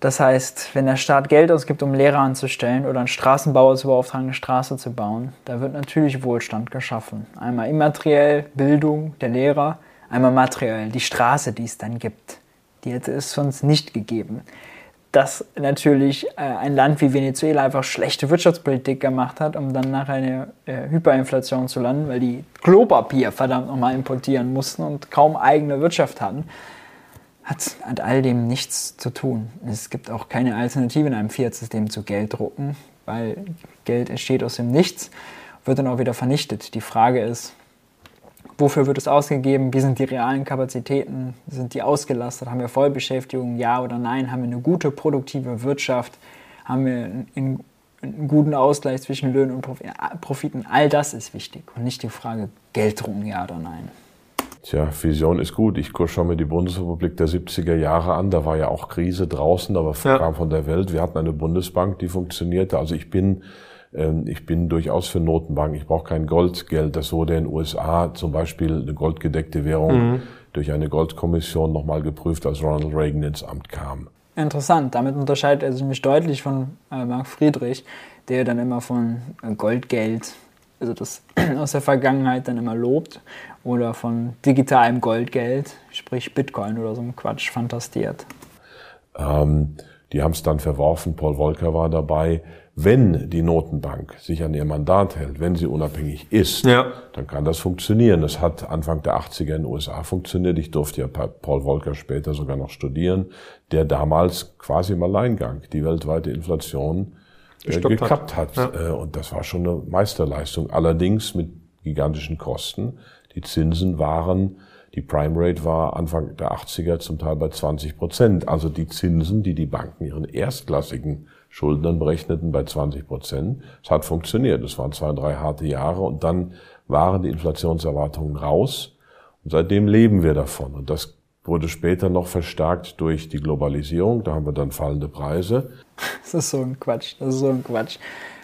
Das heißt, wenn der Staat Geld ausgibt, um Lehrer anzustellen oder einen Straßenbauer zu beauftragen, eine Straße zu bauen, da wird natürlich Wohlstand geschaffen. Einmal immateriell, Bildung der Lehrer, einmal materiell, die Straße, die es dann gibt. Die hätte es sonst nicht gegeben dass natürlich äh, ein Land wie Venezuela einfach schlechte Wirtschaftspolitik gemacht hat, um dann nachher eine äh, Hyperinflation zu landen, weil die Klopapier verdammt nochmal importieren mussten und kaum eigene Wirtschaft hatten, hat an all dem nichts zu tun. Es gibt auch keine Alternative in einem Fiat-System zu Gelddrucken, weil Geld entsteht aus dem Nichts, wird dann auch wieder vernichtet. Die Frage ist, Wofür wird es ausgegeben? Wie sind die realen Kapazitäten? Sind die ausgelastet? Haben wir Vollbeschäftigung? Ja oder nein? Haben wir eine gute produktive Wirtschaft? Haben wir einen, einen guten Ausgleich zwischen Löhnen und Profiten? All das ist wichtig und nicht die Frage Gelddrucken, ja oder nein. Tja, Vision ist gut. Ich schaue mir die Bundesrepublik der 70er Jahre an. Da war ja auch Krise draußen, aber ja. kam von der Welt. Wir hatten eine Bundesbank, die funktionierte. Also ich bin, ich bin durchaus für Notenbank. Ich brauche kein Goldgeld. Das wurde in den USA zum Beispiel eine goldgedeckte Währung mhm. durch eine Goldkommission nochmal geprüft, als Ronald Reagan ins Amt kam. Interessant. Damit unterscheidet er sich deutlich von äh, Marc Friedrich, der dann immer von äh, Goldgeld also das aus der Vergangenheit dann immer lobt oder von digitalem Goldgeld, sprich Bitcoin oder so ein Quatsch, fantastiert. Ähm, die haben es dann verworfen, Paul Volcker war dabei. Wenn die Notenbank sich an ihr Mandat hält, wenn sie unabhängig ist, ja. dann kann das funktionieren. Das hat Anfang der 80er in den USA funktioniert. Ich durfte ja Paul Volcker später sogar noch studieren, der damals quasi im Alleingang die weltweite Inflation äh, gekappt hat. hat. Ja. Äh, und das war schon eine Meisterleistung. Allerdings mit gigantischen Kosten. Die Zinsen waren, die Prime Rate war Anfang der 80er zum Teil bei 20 Prozent. Also die Zinsen, die die Banken ihren erstklassigen Schuldnern berechneten, bei 20 Prozent. Es hat funktioniert. Es waren zwei, drei harte Jahre und dann waren die Inflationserwartungen raus. Und seitdem leben wir davon. Und das wurde später noch verstärkt durch die Globalisierung. Da haben wir dann fallende Preise. Das ist so ein Quatsch. Das ist so ein Quatsch.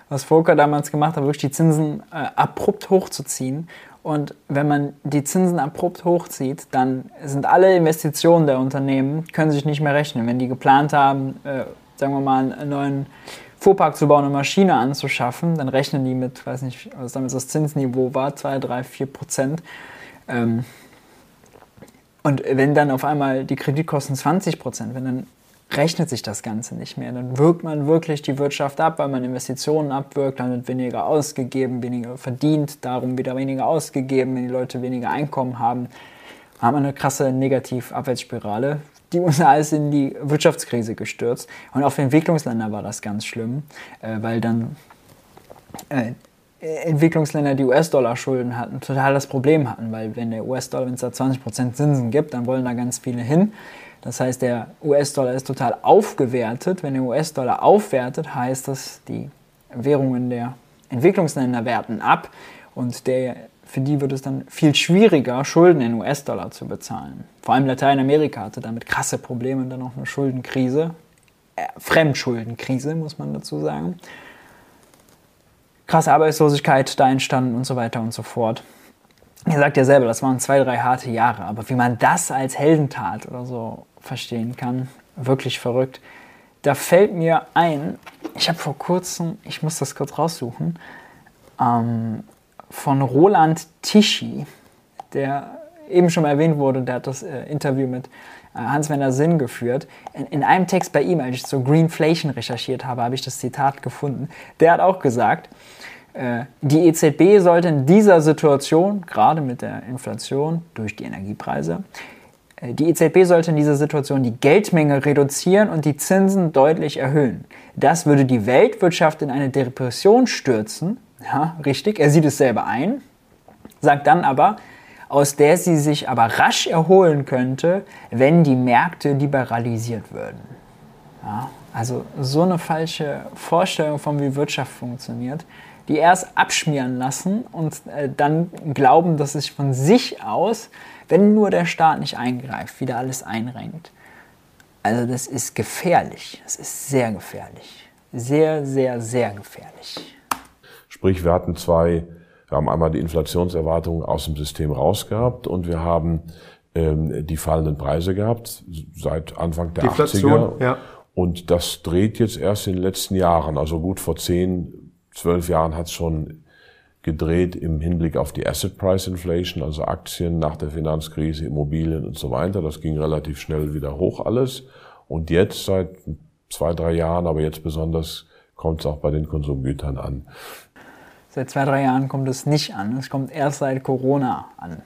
Was Volker damals gemacht hat, wirklich die Zinsen äh, abrupt hochzuziehen. Und wenn man die Zinsen abrupt hochzieht, dann sind alle Investitionen der Unternehmen, können sich nicht mehr rechnen. Wenn die geplant haben, äh, sagen wir mal, einen neuen Fuhrpark zu bauen, eine Maschine anzuschaffen, dann rechnen die mit, weiß nicht, was damals das Zinsniveau war, 2, 3, 4 Prozent. Ähm, und wenn dann auf einmal die Kreditkosten 20 Prozent, wenn dann rechnet sich das Ganze nicht mehr. Dann wirkt man wirklich die Wirtschaft ab, weil man Investitionen abwirkt, dann wird weniger ausgegeben, weniger verdient, darum wieder weniger ausgegeben, wenn die Leute weniger Einkommen haben, haben wir eine krasse Negativ-Abwärtsspirale. Die USA ist in die Wirtschaftskrise gestürzt und auch für Entwicklungsländer war das ganz schlimm, äh, weil dann äh, Entwicklungsländer, die US-Dollar-Schulden hatten, total das Problem hatten, weil wenn der US-Dollar, wenn es da 20% Zinsen gibt, dann wollen da ganz viele hin. Das heißt, der US-Dollar ist total aufgewertet. Wenn der US-Dollar aufwertet, heißt das, die Währungen der Entwicklungsländer werten ab und der, für die wird es dann viel schwieriger, Schulden in US-Dollar zu bezahlen. Vor allem Lateinamerika hatte damit krasse Probleme dann auch eine Schuldenkrise, äh, Fremdschuldenkrise, muss man dazu sagen krasse Arbeitslosigkeit da entstanden und so weiter und so fort. Ihr sagt ja selber, das waren zwei, drei harte Jahre, aber wie man das als Heldentat oder so verstehen kann, wirklich verrückt. Da fällt mir ein, ich habe vor kurzem, ich muss das kurz raussuchen, ähm, von Roland Tichy, der eben schon mal erwähnt wurde, der hat das äh, Interview mit äh, Hans-Werner Sinn geführt. In, in, einem Text bei ihm, als ich zur Greenflation recherchiert habe, habe ich das Zitat gefunden. Der hat auch gesagt, äh, die EZB sollte in dieser Situation, gerade mit der Inflation durch die Energiepreise, äh, die EZB sollte in dieser Situation die Geldmenge reduzieren und die Zinsen deutlich erhöhen. Das würde die Weltwirtschaft in eine Depression stürzen. Ja, richtig, er sieht es selber ein, sagt dann aber, aus der sie sich aber rasch erholen könnte, wenn die Märkte liberalisiert würden. Ja, also so eine falsche Vorstellung von wie Wirtschaft funktioniert, die erst abschmieren lassen und äh, dann glauben, dass sich von sich aus, wenn nur der Staat nicht eingreift, wieder alles einrenkt. Also das ist gefährlich. Das ist sehr gefährlich. Sehr, sehr, sehr gefährlich. Sprich, wir hatten zwei wir haben einmal die Inflationserwartungen aus dem System rausgehabt und wir haben ähm, die fallenden Preise gehabt seit Anfang der Deflation, 80er. Ja. Und das dreht jetzt erst in den letzten Jahren. Also gut vor zehn, zwölf Jahren hat es schon gedreht im Hinblick auf die Asset Price Inflation, also Aktien nach der Finanzkrise, Immobilien und so weiter. Das ging relativ schnell wieder hoch alles. Und jetzt seit zwei, drei Jahren, aber jetzt besonders kommt es auch bei den Konsumgütern an. Seit zwei, drei Jahren kommt es nicht an. Es kommt erst seit Corona an.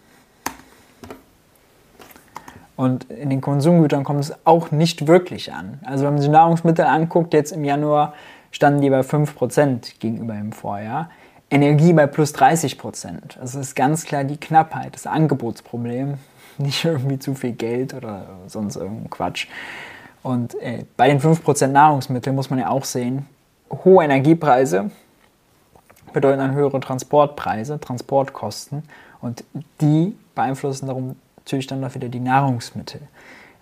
Und in den Konsumgütern kommt es auch nicht wirklich an. Also wenn man sich Nahrungsmittel anguckt, jetzt im Januar standen die bei 5% gegenüber dem Vorjahr. Energie bei plus 30 Prozent. Also es ist ganz klar die Knappheit, das Angebotsproblem, nicht irgendwie zu viel Geld oder sonst irgendein Quatsch. Und äh, bei den 5% Nahrungsmittel muss man ja auch sehen, hohe Energiepreise bedeuten dann höhere Transportpreise, Transportkosten und die beeinflussen darum natürlich dann auch wieder die Nahrungsmittel.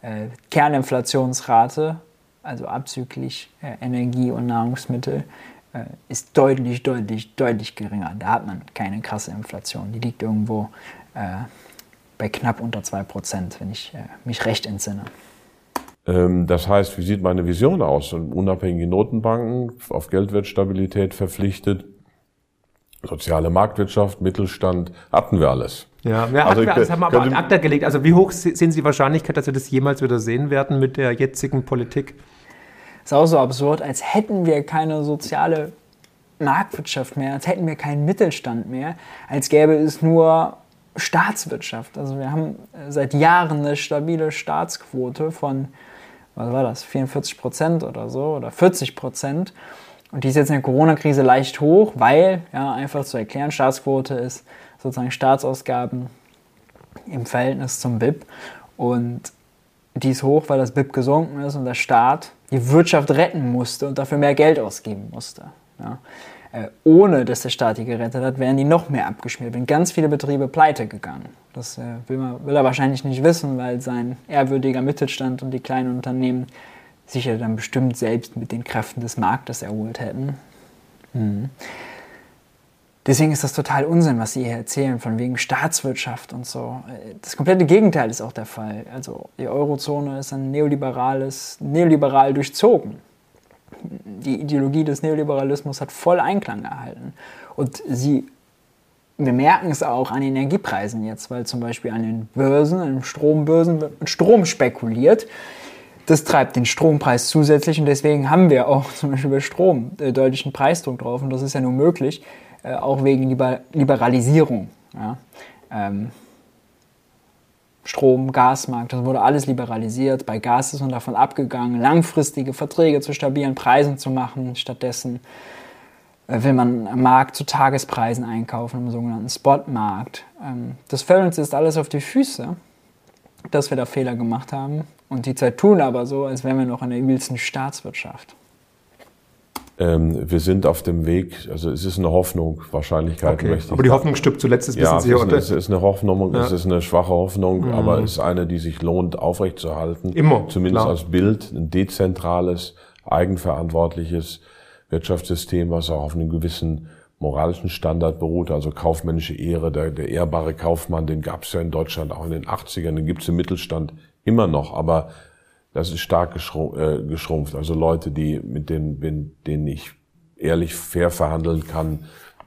Äh, Kerninflationsrate, also abzüglich äh, Energie und Nahrungsmittel, äh, ist deutlich, deutlich, deutlich geringer. Da hat man keine krasse Inflation. Die liegt irgendwo äh, bei knapp unter 2%, wenn ich äh, mich recht entsinne. Ähm, das heißt, wie sieht meine Vision aus? Unabhängige Notenbanken auf Geldwertstabilität verpflichtet, soziale Marktwirtschaft, Mittelstand, hatten wir alles. Ja, ja also wir, das haben wir aber ad acta gelegt. Also wie hoch sehen Sie die Wahrscheinlichkeit, dass wir das jemals wieder sehen werden mit der jetzigen Politik? Das ist auch so absurd, als hätten wir keine soziale Marktwirtschaft mehr, als hätten wir keinen Mittelstand mehr, als gäbe es nur Staatswirtschaft. Also wir haben seit Jahren eine stabile Staatsquote von was war das, 44 Prozent oder so oder 40 Prozent. Und die ist jetzt in der Corona-Krise leicht hoch, weil, ja, einfach zu erklären, Staatsquote ist sozusagen Staatsausgaben im Verhältnis zum BIP. Und die ist hoch, weil das BIP gesunken ist und der Staat die Wirtschaft retten musste und dafür mehr Geld ausgeben musste. Ja. Äh, ohne dass der Staat die gerettet hat, wären die noch mehr abgeschmiert, wären ganz viele Betriebe pleite gegangen. Das äh, will, man, will er wahrscheinlich nicht wissen, weil sein ehrwürdiger Mittelstand und die kleinen Unternehmen sich ja dann bestimmt selbst mit den Kräften des Marktes erholt hätten. Mhm. Deswegen ist das total Unsinn, was Sie hier erzählen, von wegen Staatswirtschaft und so. Das komplette Gegenteil ist auch der Fall. Also die Eurozone ist ein neoliberales, neoliberal durchzogen die Ideologie des Neoliberalismus hat voll Einklang erhalten. Und sie, wir merken es auch an den Energiepreisen jetzt, weil zum Beispiel an den Börsen, an den Strombörsen wird mit Strom spekuliert. Das treibt den Strompreis zusätzlich und deswegen haben wir auch zum Beispiel bei Strom äh, deutlichen Preisdruck drauf und das ist ja nur möglich, äh, auch wegen Liber Liberalisierung. Ja? Ähm, Strom, Gasmarkt, das wurde alles liberalisiert. Bei Gas ist man davon abgegangen, langfristige Verträge zu stabilen Preisen zu machen. Stattdessen äh, will man am Markt zu Tagespreisen einkaufen, im sogenannten Spotmarkt. Ähm, das fällt uns jetzt alles auf die Füße, dass wir da Fehler gemacht haben. Und die Zeit tun aber so, als wären wir noch in der übelsten Staatswirtschaft. Ähm, wir sind auf dem Weg, also es ist eine Hoffnung, Wahrscheinlichkeit okay. möchte ich. Aber die Hoffnung stirbt zuletzt, das ja, wissen Sie, oder? Es ist eine Hoffnung, ja. es ist eine schwache Hoffnung, mhm. aber es ist eine, die sich lohnt, aufrechtzuerhalten. Immer. Zumindest klar. als Bild, ein dezentrales, eigenverantwortliches Wirtschaftssystem, was auch auf einem gewissen moralischen Standard beruht, also kaufmännische Ehre, der, der ehrbare Kaufmann, den gab es ja in Deutschland auch in den 80ern, den gibt es im Mittelstand immer noch, aber das ist stark äh, geschrumpft. Also Leute, die mit denen, denen ich ehrlich fair verhandeln kann.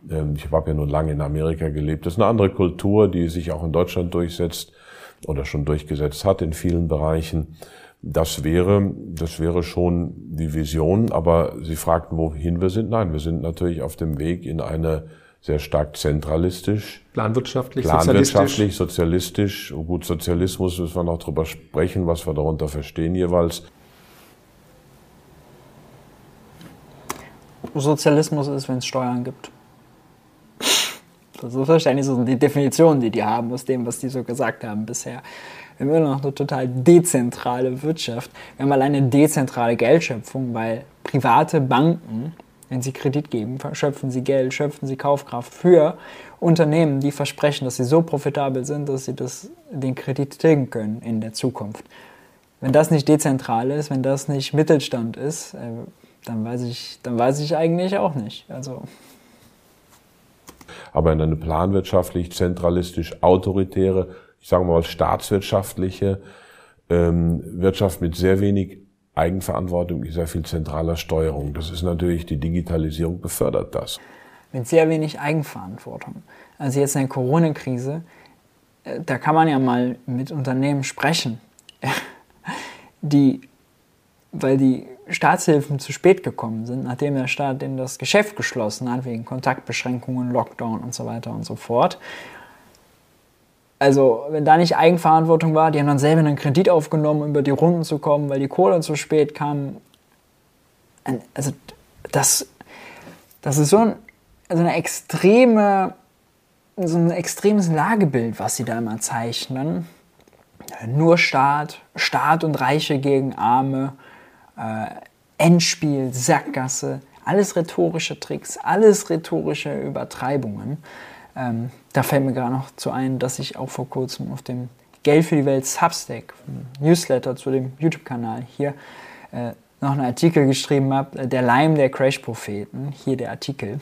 Ähm, ich habe ja nun lange in Amerika gelebt. Das ist eine andere Kultur, die sich auch in Deutschland durchsetzt oder schon durchgesetzt hat in vielen Bereichen. Das wäre, das wäre schon die Vision. Aber Sie fragten, wohin wir sind. Nein, wir sind natürlich auf dem Weg in eine sehr stark zentralistisch. Planwirtschaftlich, planwirtschaftlich sozialistisch. sozialistisch. Gut, Sozialismus müssen wir noch drüber sprechen, was wir darunter verstehen jeweils. Sozialismus ist, wenn es Steuern gibt. Das ist wahrscheinlich so die Definition, die die haben, aus dem, was die so gesagt haben bisher. Wir haben immer noch eine total dezentrale Wirtschaft. Wir haben alleine dezentrale Geldschöpfung, weil private Banken wenn Sie Kredit geben, schöpfen Sie Geld, schöpfen Sie Kaufkraft für Unternehmen, die versprechen, dass sie so profitabel sind, dass sie das, den Kredit tilgen können in der Zukunft. Wenn das nicht dezentral ist, wenn das nicht Mittelstand ist, äh, dann weiß ich, dann weiß ich eigentlich auch nicht. Also aber in eine planwirtschaftlich, zentralistisch, autoritäre, ich sage mal staatswirtschaftliche ähm, Wirtschaft mit sehr wenig Eigenverantwortung, sehr viel zentraler Steuerung. Das ist natürlich, die Digitalisierung befördert das. Mit sehr wenig Eigenverantwortung. Also jetzt in der Corona-Krise, äh, da kann man ja mal mit Unternehmen sprechen, die, weil die Staatshilfen zu spät gekommen sind, nachdem der Staat in das Geschäft geschlossen hat, wegen Kontaktbeschränkungen, Lockdown und so weiter und so fort. Also, wenn da nicht Eigenverantwortung war, die haben dann selber einen Kredit aufgenommen, um über die Runden zu kommen, weil die Kohle zu spät kam. Also, das, das ist so ein also eine extreme, so ein extremes Lagebild, was sie da immer zeichnen. Nur Staat, Staat und Reiche gegen Arme, äh, Endspiel, Sackgasse, alles rhetorische Tricks, alles rhetorische Übertreibungen. Ähm, da fällt mir gerade noch zu ein, dass ich auch vor kurzem auf dem Geld für die Welt Substack, Newsletter zu dem YouTube-Kanal hier, äh, noch einen Artikel geschrieben habe, äh, der Leim der Crash-Propheten, hier der Artikel,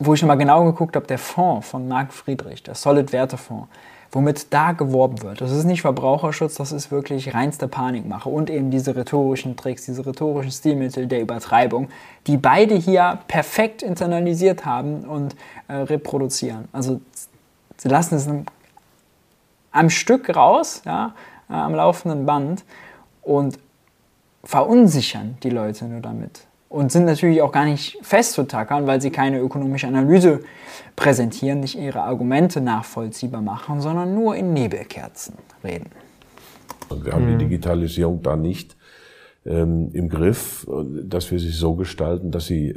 wo ich nochmal genau geguckt habe, der Fonds von Marc Friedrich, der Solid-Werte-Fonds, womit da geworben wird. Das ist nicht Verbraucherschutz, das ist wirklich reinste Panikmache und eben diese rhetorischen Tricks, diese rhetorischen Stilmittel der Übertreibung, die beide hier perfekt internalisiert haben und äh, reproduzieren. Also sie lassen es am Stück raus, ja, äh, am laufenden Band und verunsichern die Leute nur damit und sind natürlich auch gar nicht festzutackern, weil sie keine ökonomische Analyse präsentieren, nicht ihre Argumente nachvollziehbar machen, sondern nur in Nebelkerzen reden. Und wir haben die mhm. Digitalisierung da nicht ähm, im Griff, dass wir sie so gestalten, dass sie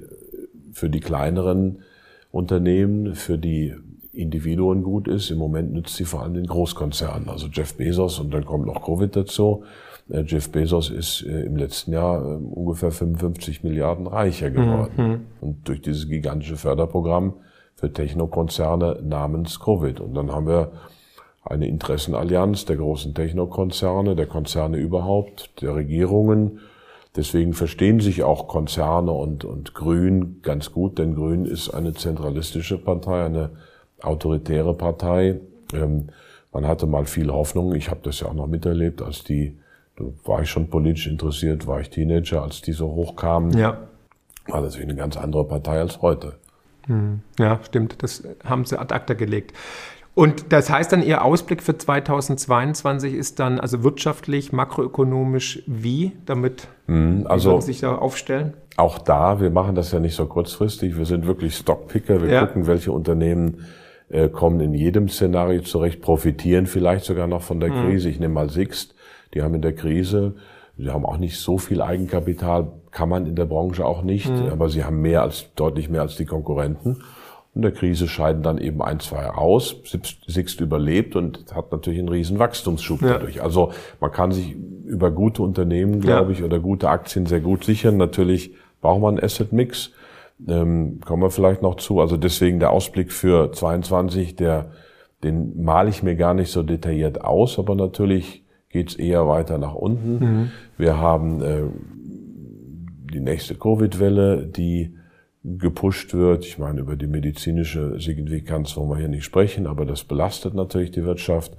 für die kleineren Unternehmen, für die Individuen gut ist. Im Moment nützt sie vor allem den Großkonzernen, also Jeff Bezos und dann kommt noch Covid dazu. Äh, Jeff Bezos ist äh, im letzten Jahr äh, ungefähr 55 Milliarden reicher geworden. Mhm. Und durch dieses gigantische Förderprogramm für Technokonzerne namens Covid. Und dann haben wir eine Interessenallianz der großen Technokonzerne, der Konzerne überhaupt, der Regierungen. Deswegen verstehen sich auch Konzerne und, und Grün ganz gut, denn Grün ist eine zentralistische Partei, eine autoritäre Partei. Ähm, man hatte mal viel Hoffnung. Ich habe das ja auch noch miterlebt, als die da war ich schon politisch interessiert, war ich Teenager, als die so hochkamen. Ja. War das eine ganz andere Partei als heute. Hm. Ja, stimmt. Das haben sie ad acta gelegt. Und das heißt dann, Ihr Ausblick für 2022 ist dann also wirtschaftlich, makroökonomisch wie, damit mhm, also, sich da aufstellen? Auch da, wir machen das ja nicht so kurzfristig. Wir sind wirklich Stockpicker. Wir ja. gucken, welche Unternehmen äh, kommen in jedem Szenario zurecht, profitieren vielleicht sogar noch von der mhm. Krise. Ich nehme mal Sixt. Die haben in der Krise, sie haben auch nicht so viel Eigenkapital, kann man in der Branche auch nicht, mhm. aber sie haben mehr als, deutlich mehr als die Konkurrenten. Und der Krise scheiden dann eben ein, zwei aus. Sixt überlebt und hat natürlich einen riesen Wachstumsschub ja. dadurch. Also man kann sich über gute Unternehmen, glaube ja. ich, oder gute Aktien sehr gut sichern. Natürlich braucht man einen Asset-Mix. Ähm, kommen wir vielleicht noch zu. Also deswegen der Ausblick für 22, der, den male ich mir gar nicht so detailliert aus, aber natürlich geht es eher weiter nach unten. Mhm. Wir haben äh, die nächste Covid-Welle, die gepusht wird. Ich meine, über die medizinische Signifikanz wollen wir hier nicht sprechen, aber das belastet natürlich die Wirtschaft.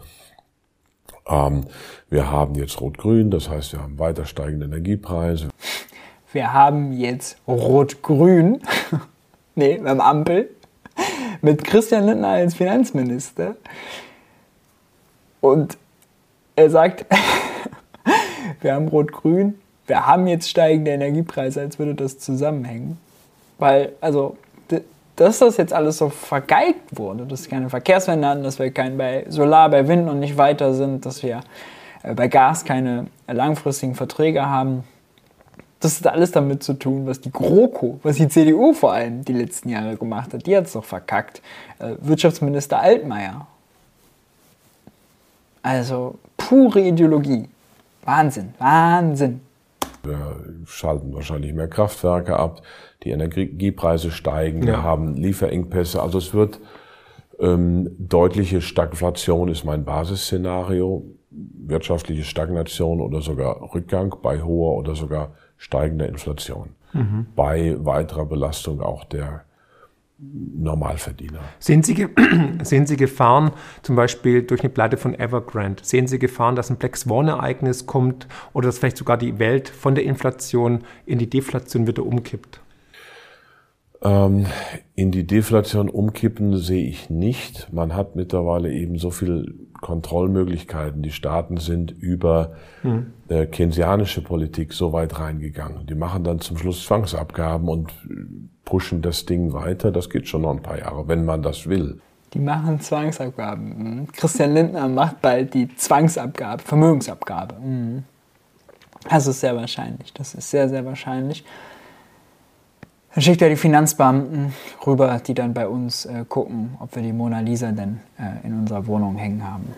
Ähm, wir haben jetzt Rot-Grün, das heißt, wir haben weiter steigende Energiepreise. Wir haben jetzt Rot-Grün, nee, wir haben Ampel, mit Christian Lindner als Finanzminister. Und er sagt, wir haben Rot-Grün, wir haben jetzt steigende Energiepreise, als würde das zusammenhängen. Weil, also, dass das jetzt alles so vergeigt wurde, dass wir keine Verkehrswende hatten, dass wir kein bei Solar, bei Wind und nicht weiter sind, dass wir äh, bei Gas keine langfristigen Verträge haben. Das hat alles damit zu tun, was die GroKo, was die CDU vor allem die letzten Jahre gemacht hat. Die hat es doch verkackt. Äh, Wirtschaftsminister Altmaier. Also, pure Ideologie. Wahnsinn, Wahnsinn. Wir schalten wahrscheinlich mehr Kraftwerke ab, die Energiepreise steigen, ja. wir haben Lieferengpässe. Also es wird ähm, deutliche Stagflation ist mein Basisszenario, wirtschaftliche Stagnation oder sogar Rückgang bei hoher oder sogar steigender Inflation. Mhm. Bei weiterer Belastung auch der Normalverdiener. Sehen Sie, sehen Sie Gefahren, zum Beispiel durch eine Pleite von Evergrande? Sehen Sie Gefahren, dass ein Black Swan-Ereignis kommt oder dass vielleicht sogar die Welt von der Inflation in die Deflation wieder umkippt? Ähm, in die Deflation umkippen sehe ich nicht. Man hat mittlerweile eben so viel Kontrollmöglichkeiten. Die Staaten sind über mhm. äh, keynesianische Politik so weit reingegangen. Die machen dann zum Schluss Zwangsabgaben und pushen das Ding weiter. Das geht schon noch ein paar Jahre, wenn man das will. Die machen Zwangsabgaben. Mhm. Christian Lindner macht bald die Zwangsabgabe, Vermögensabgabe. Mhm. Das ist sehr wahrscheinlich. Das ist sehr, sehr wahrscheinlich. Dann schickt er die Finanzbeamten rüber, die dann bei uns äh, gucken, ob wir die Mona Lisa denn äh, in unserer Wohnung hängen haben.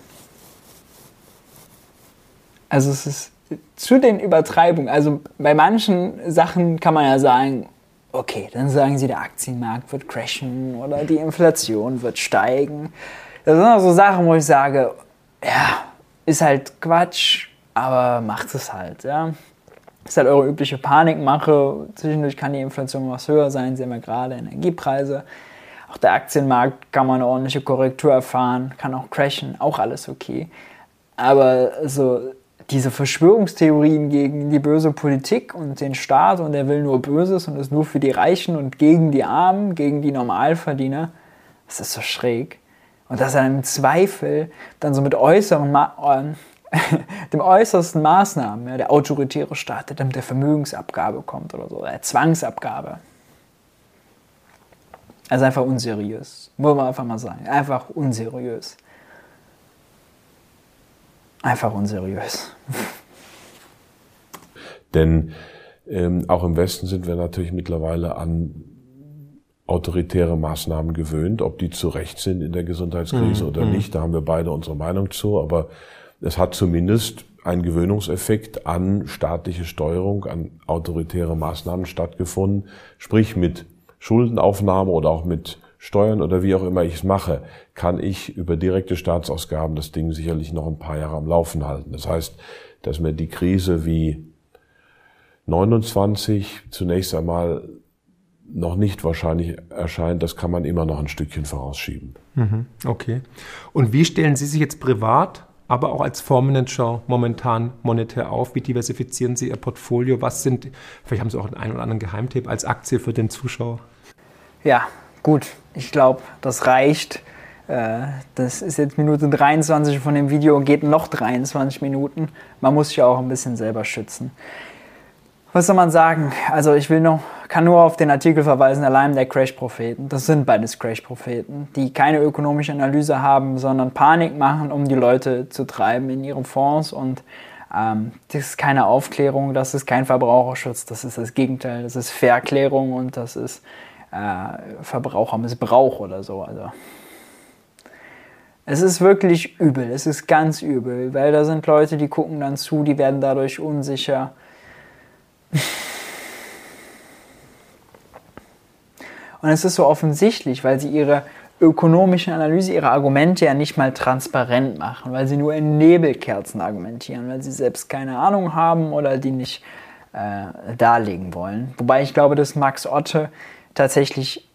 Also es ist zu den Übertreibungen. Also bei manchen Sachen kann man ja sagen, okay, dann sagen sie, der Aktienmarkt wird crashen oder die Inflation wird steigen. Das sind auch so Sachen, wo ich sage, ja, ist halt Quatsch, aber macht es halt, ja. Ist halt eure übliche Panikmache. Zwischendurch kann die Inflation was höher sein, sehen wir gerade Energiepreise. Auch der Aktienmarkt kann man eine ordentliche Korrektur erfahren, kann auch crashen, auch alles okay. Aber so diese Verschwörungstheorien gegen die böse Politik und den Staat und der will nur Böses und ist nur für die Reichen und gegen die Armen, gegen die Normalverdiener, das ist so schräg. Und dass er im Zweifel dann so mit äußeren, Ma äh, dem äußersten Maßnahmen, ja, der autoritäre Staat, der mit der Vermögensabgabe kommt oder so, der Zwangsabgabe. Also einfach unseriös. Muss man einfach mal sagen. Einfach unseriös einfach unseriös. Denn ähm, auch im Westen sind wir natürlich mittlerweile an autoritäre Maßnahmen gewöhnt, ob die zu Recht sind in der Gesundheitskrise mhm. oder mhm. nicht. Da haben wir beide unsere Meinung zu, aber es hat zumindest ein Gewöhnungseffekt an staatliche Steuerung, an autoritäre Maßnahmen stattgefunden, sprich mit Schuldenaufnahme oder auch mit Steuern oder wie auch immer ich es mache, kann ich über direkte Staatsausgaben das Ding sicherlich noch ein paar Jahre am Laufen halten. Das heißt, dass mir die Krise wie 29 zunächst einmal noch nicht wahrscheinlich erscheint, das kann man immer noch ein Stückchen vorausschieben. Mhm, okay. Und wie stellen Sie sich jetzt privat, aber auch als Fondsmanager momentan monetär auf? Wie diversifizieren Sie Ihr Portfolio? Was sind, vielleicht haben Sie auch einen oder anderen Geheimtipp als Aktie für den Zuschauer? Ja, Gut, ich glaube, das reicht. Äh, das ist jetzt Minute 23 von dem Video, geht noch 23 Minuten. Man muss sich auch ein bisschen selber schützen. Was soll man sagen? Also ich will noch, kann nur auf den Artikel verweisen, allein der Crash-Propheten. Das sind beides Crash-Propheten, die keine ökonomische Analyse haben, sondern Panik machen, um die Leute zu treiben in ihren Fonds. Und ähm, das ist keine Aufklärung, das ist kein Verbraucherschutz, das ist das Gegenteil. Das ist Verklärung und das ist äh, Verbrauchermissbrauch oder so. Also es ist wirklich übel, es ist ganz übel, weil da sind Leute, die gucken dann zu, die werden dadurch unsicher. Und es ist so offensichtlich, weil sie ihre ökonomische Analyse, ihre Argumente ja nicht mal transparent machen, weil sie nur in Nebelkerzen argumentieren, weil sie selbst keine Ahnung haben oder die nicht äh, darlegen wollen. Wobei ich glaube, dass Max Otte tatsächlich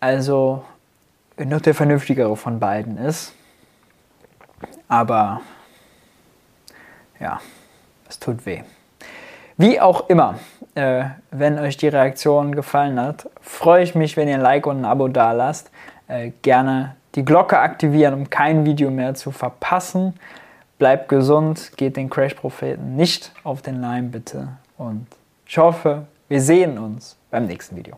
also noch der vernünftigere von beiden ist. Aber ja, es tut weh. Wie auch immer, äh, wenn euch die Reaktion gefallen hat, freue ich mich, wenn ihr ein Like und ein Abo da lasst. Äh, gerne die Glocke aktivieren, um kein Video mehr zu verpassen. Bleibt gesund, geht den Crash-Propheten nicht auf den Leim, bitte. Und ich hoffe, wir sehen uns beim nächsten Video.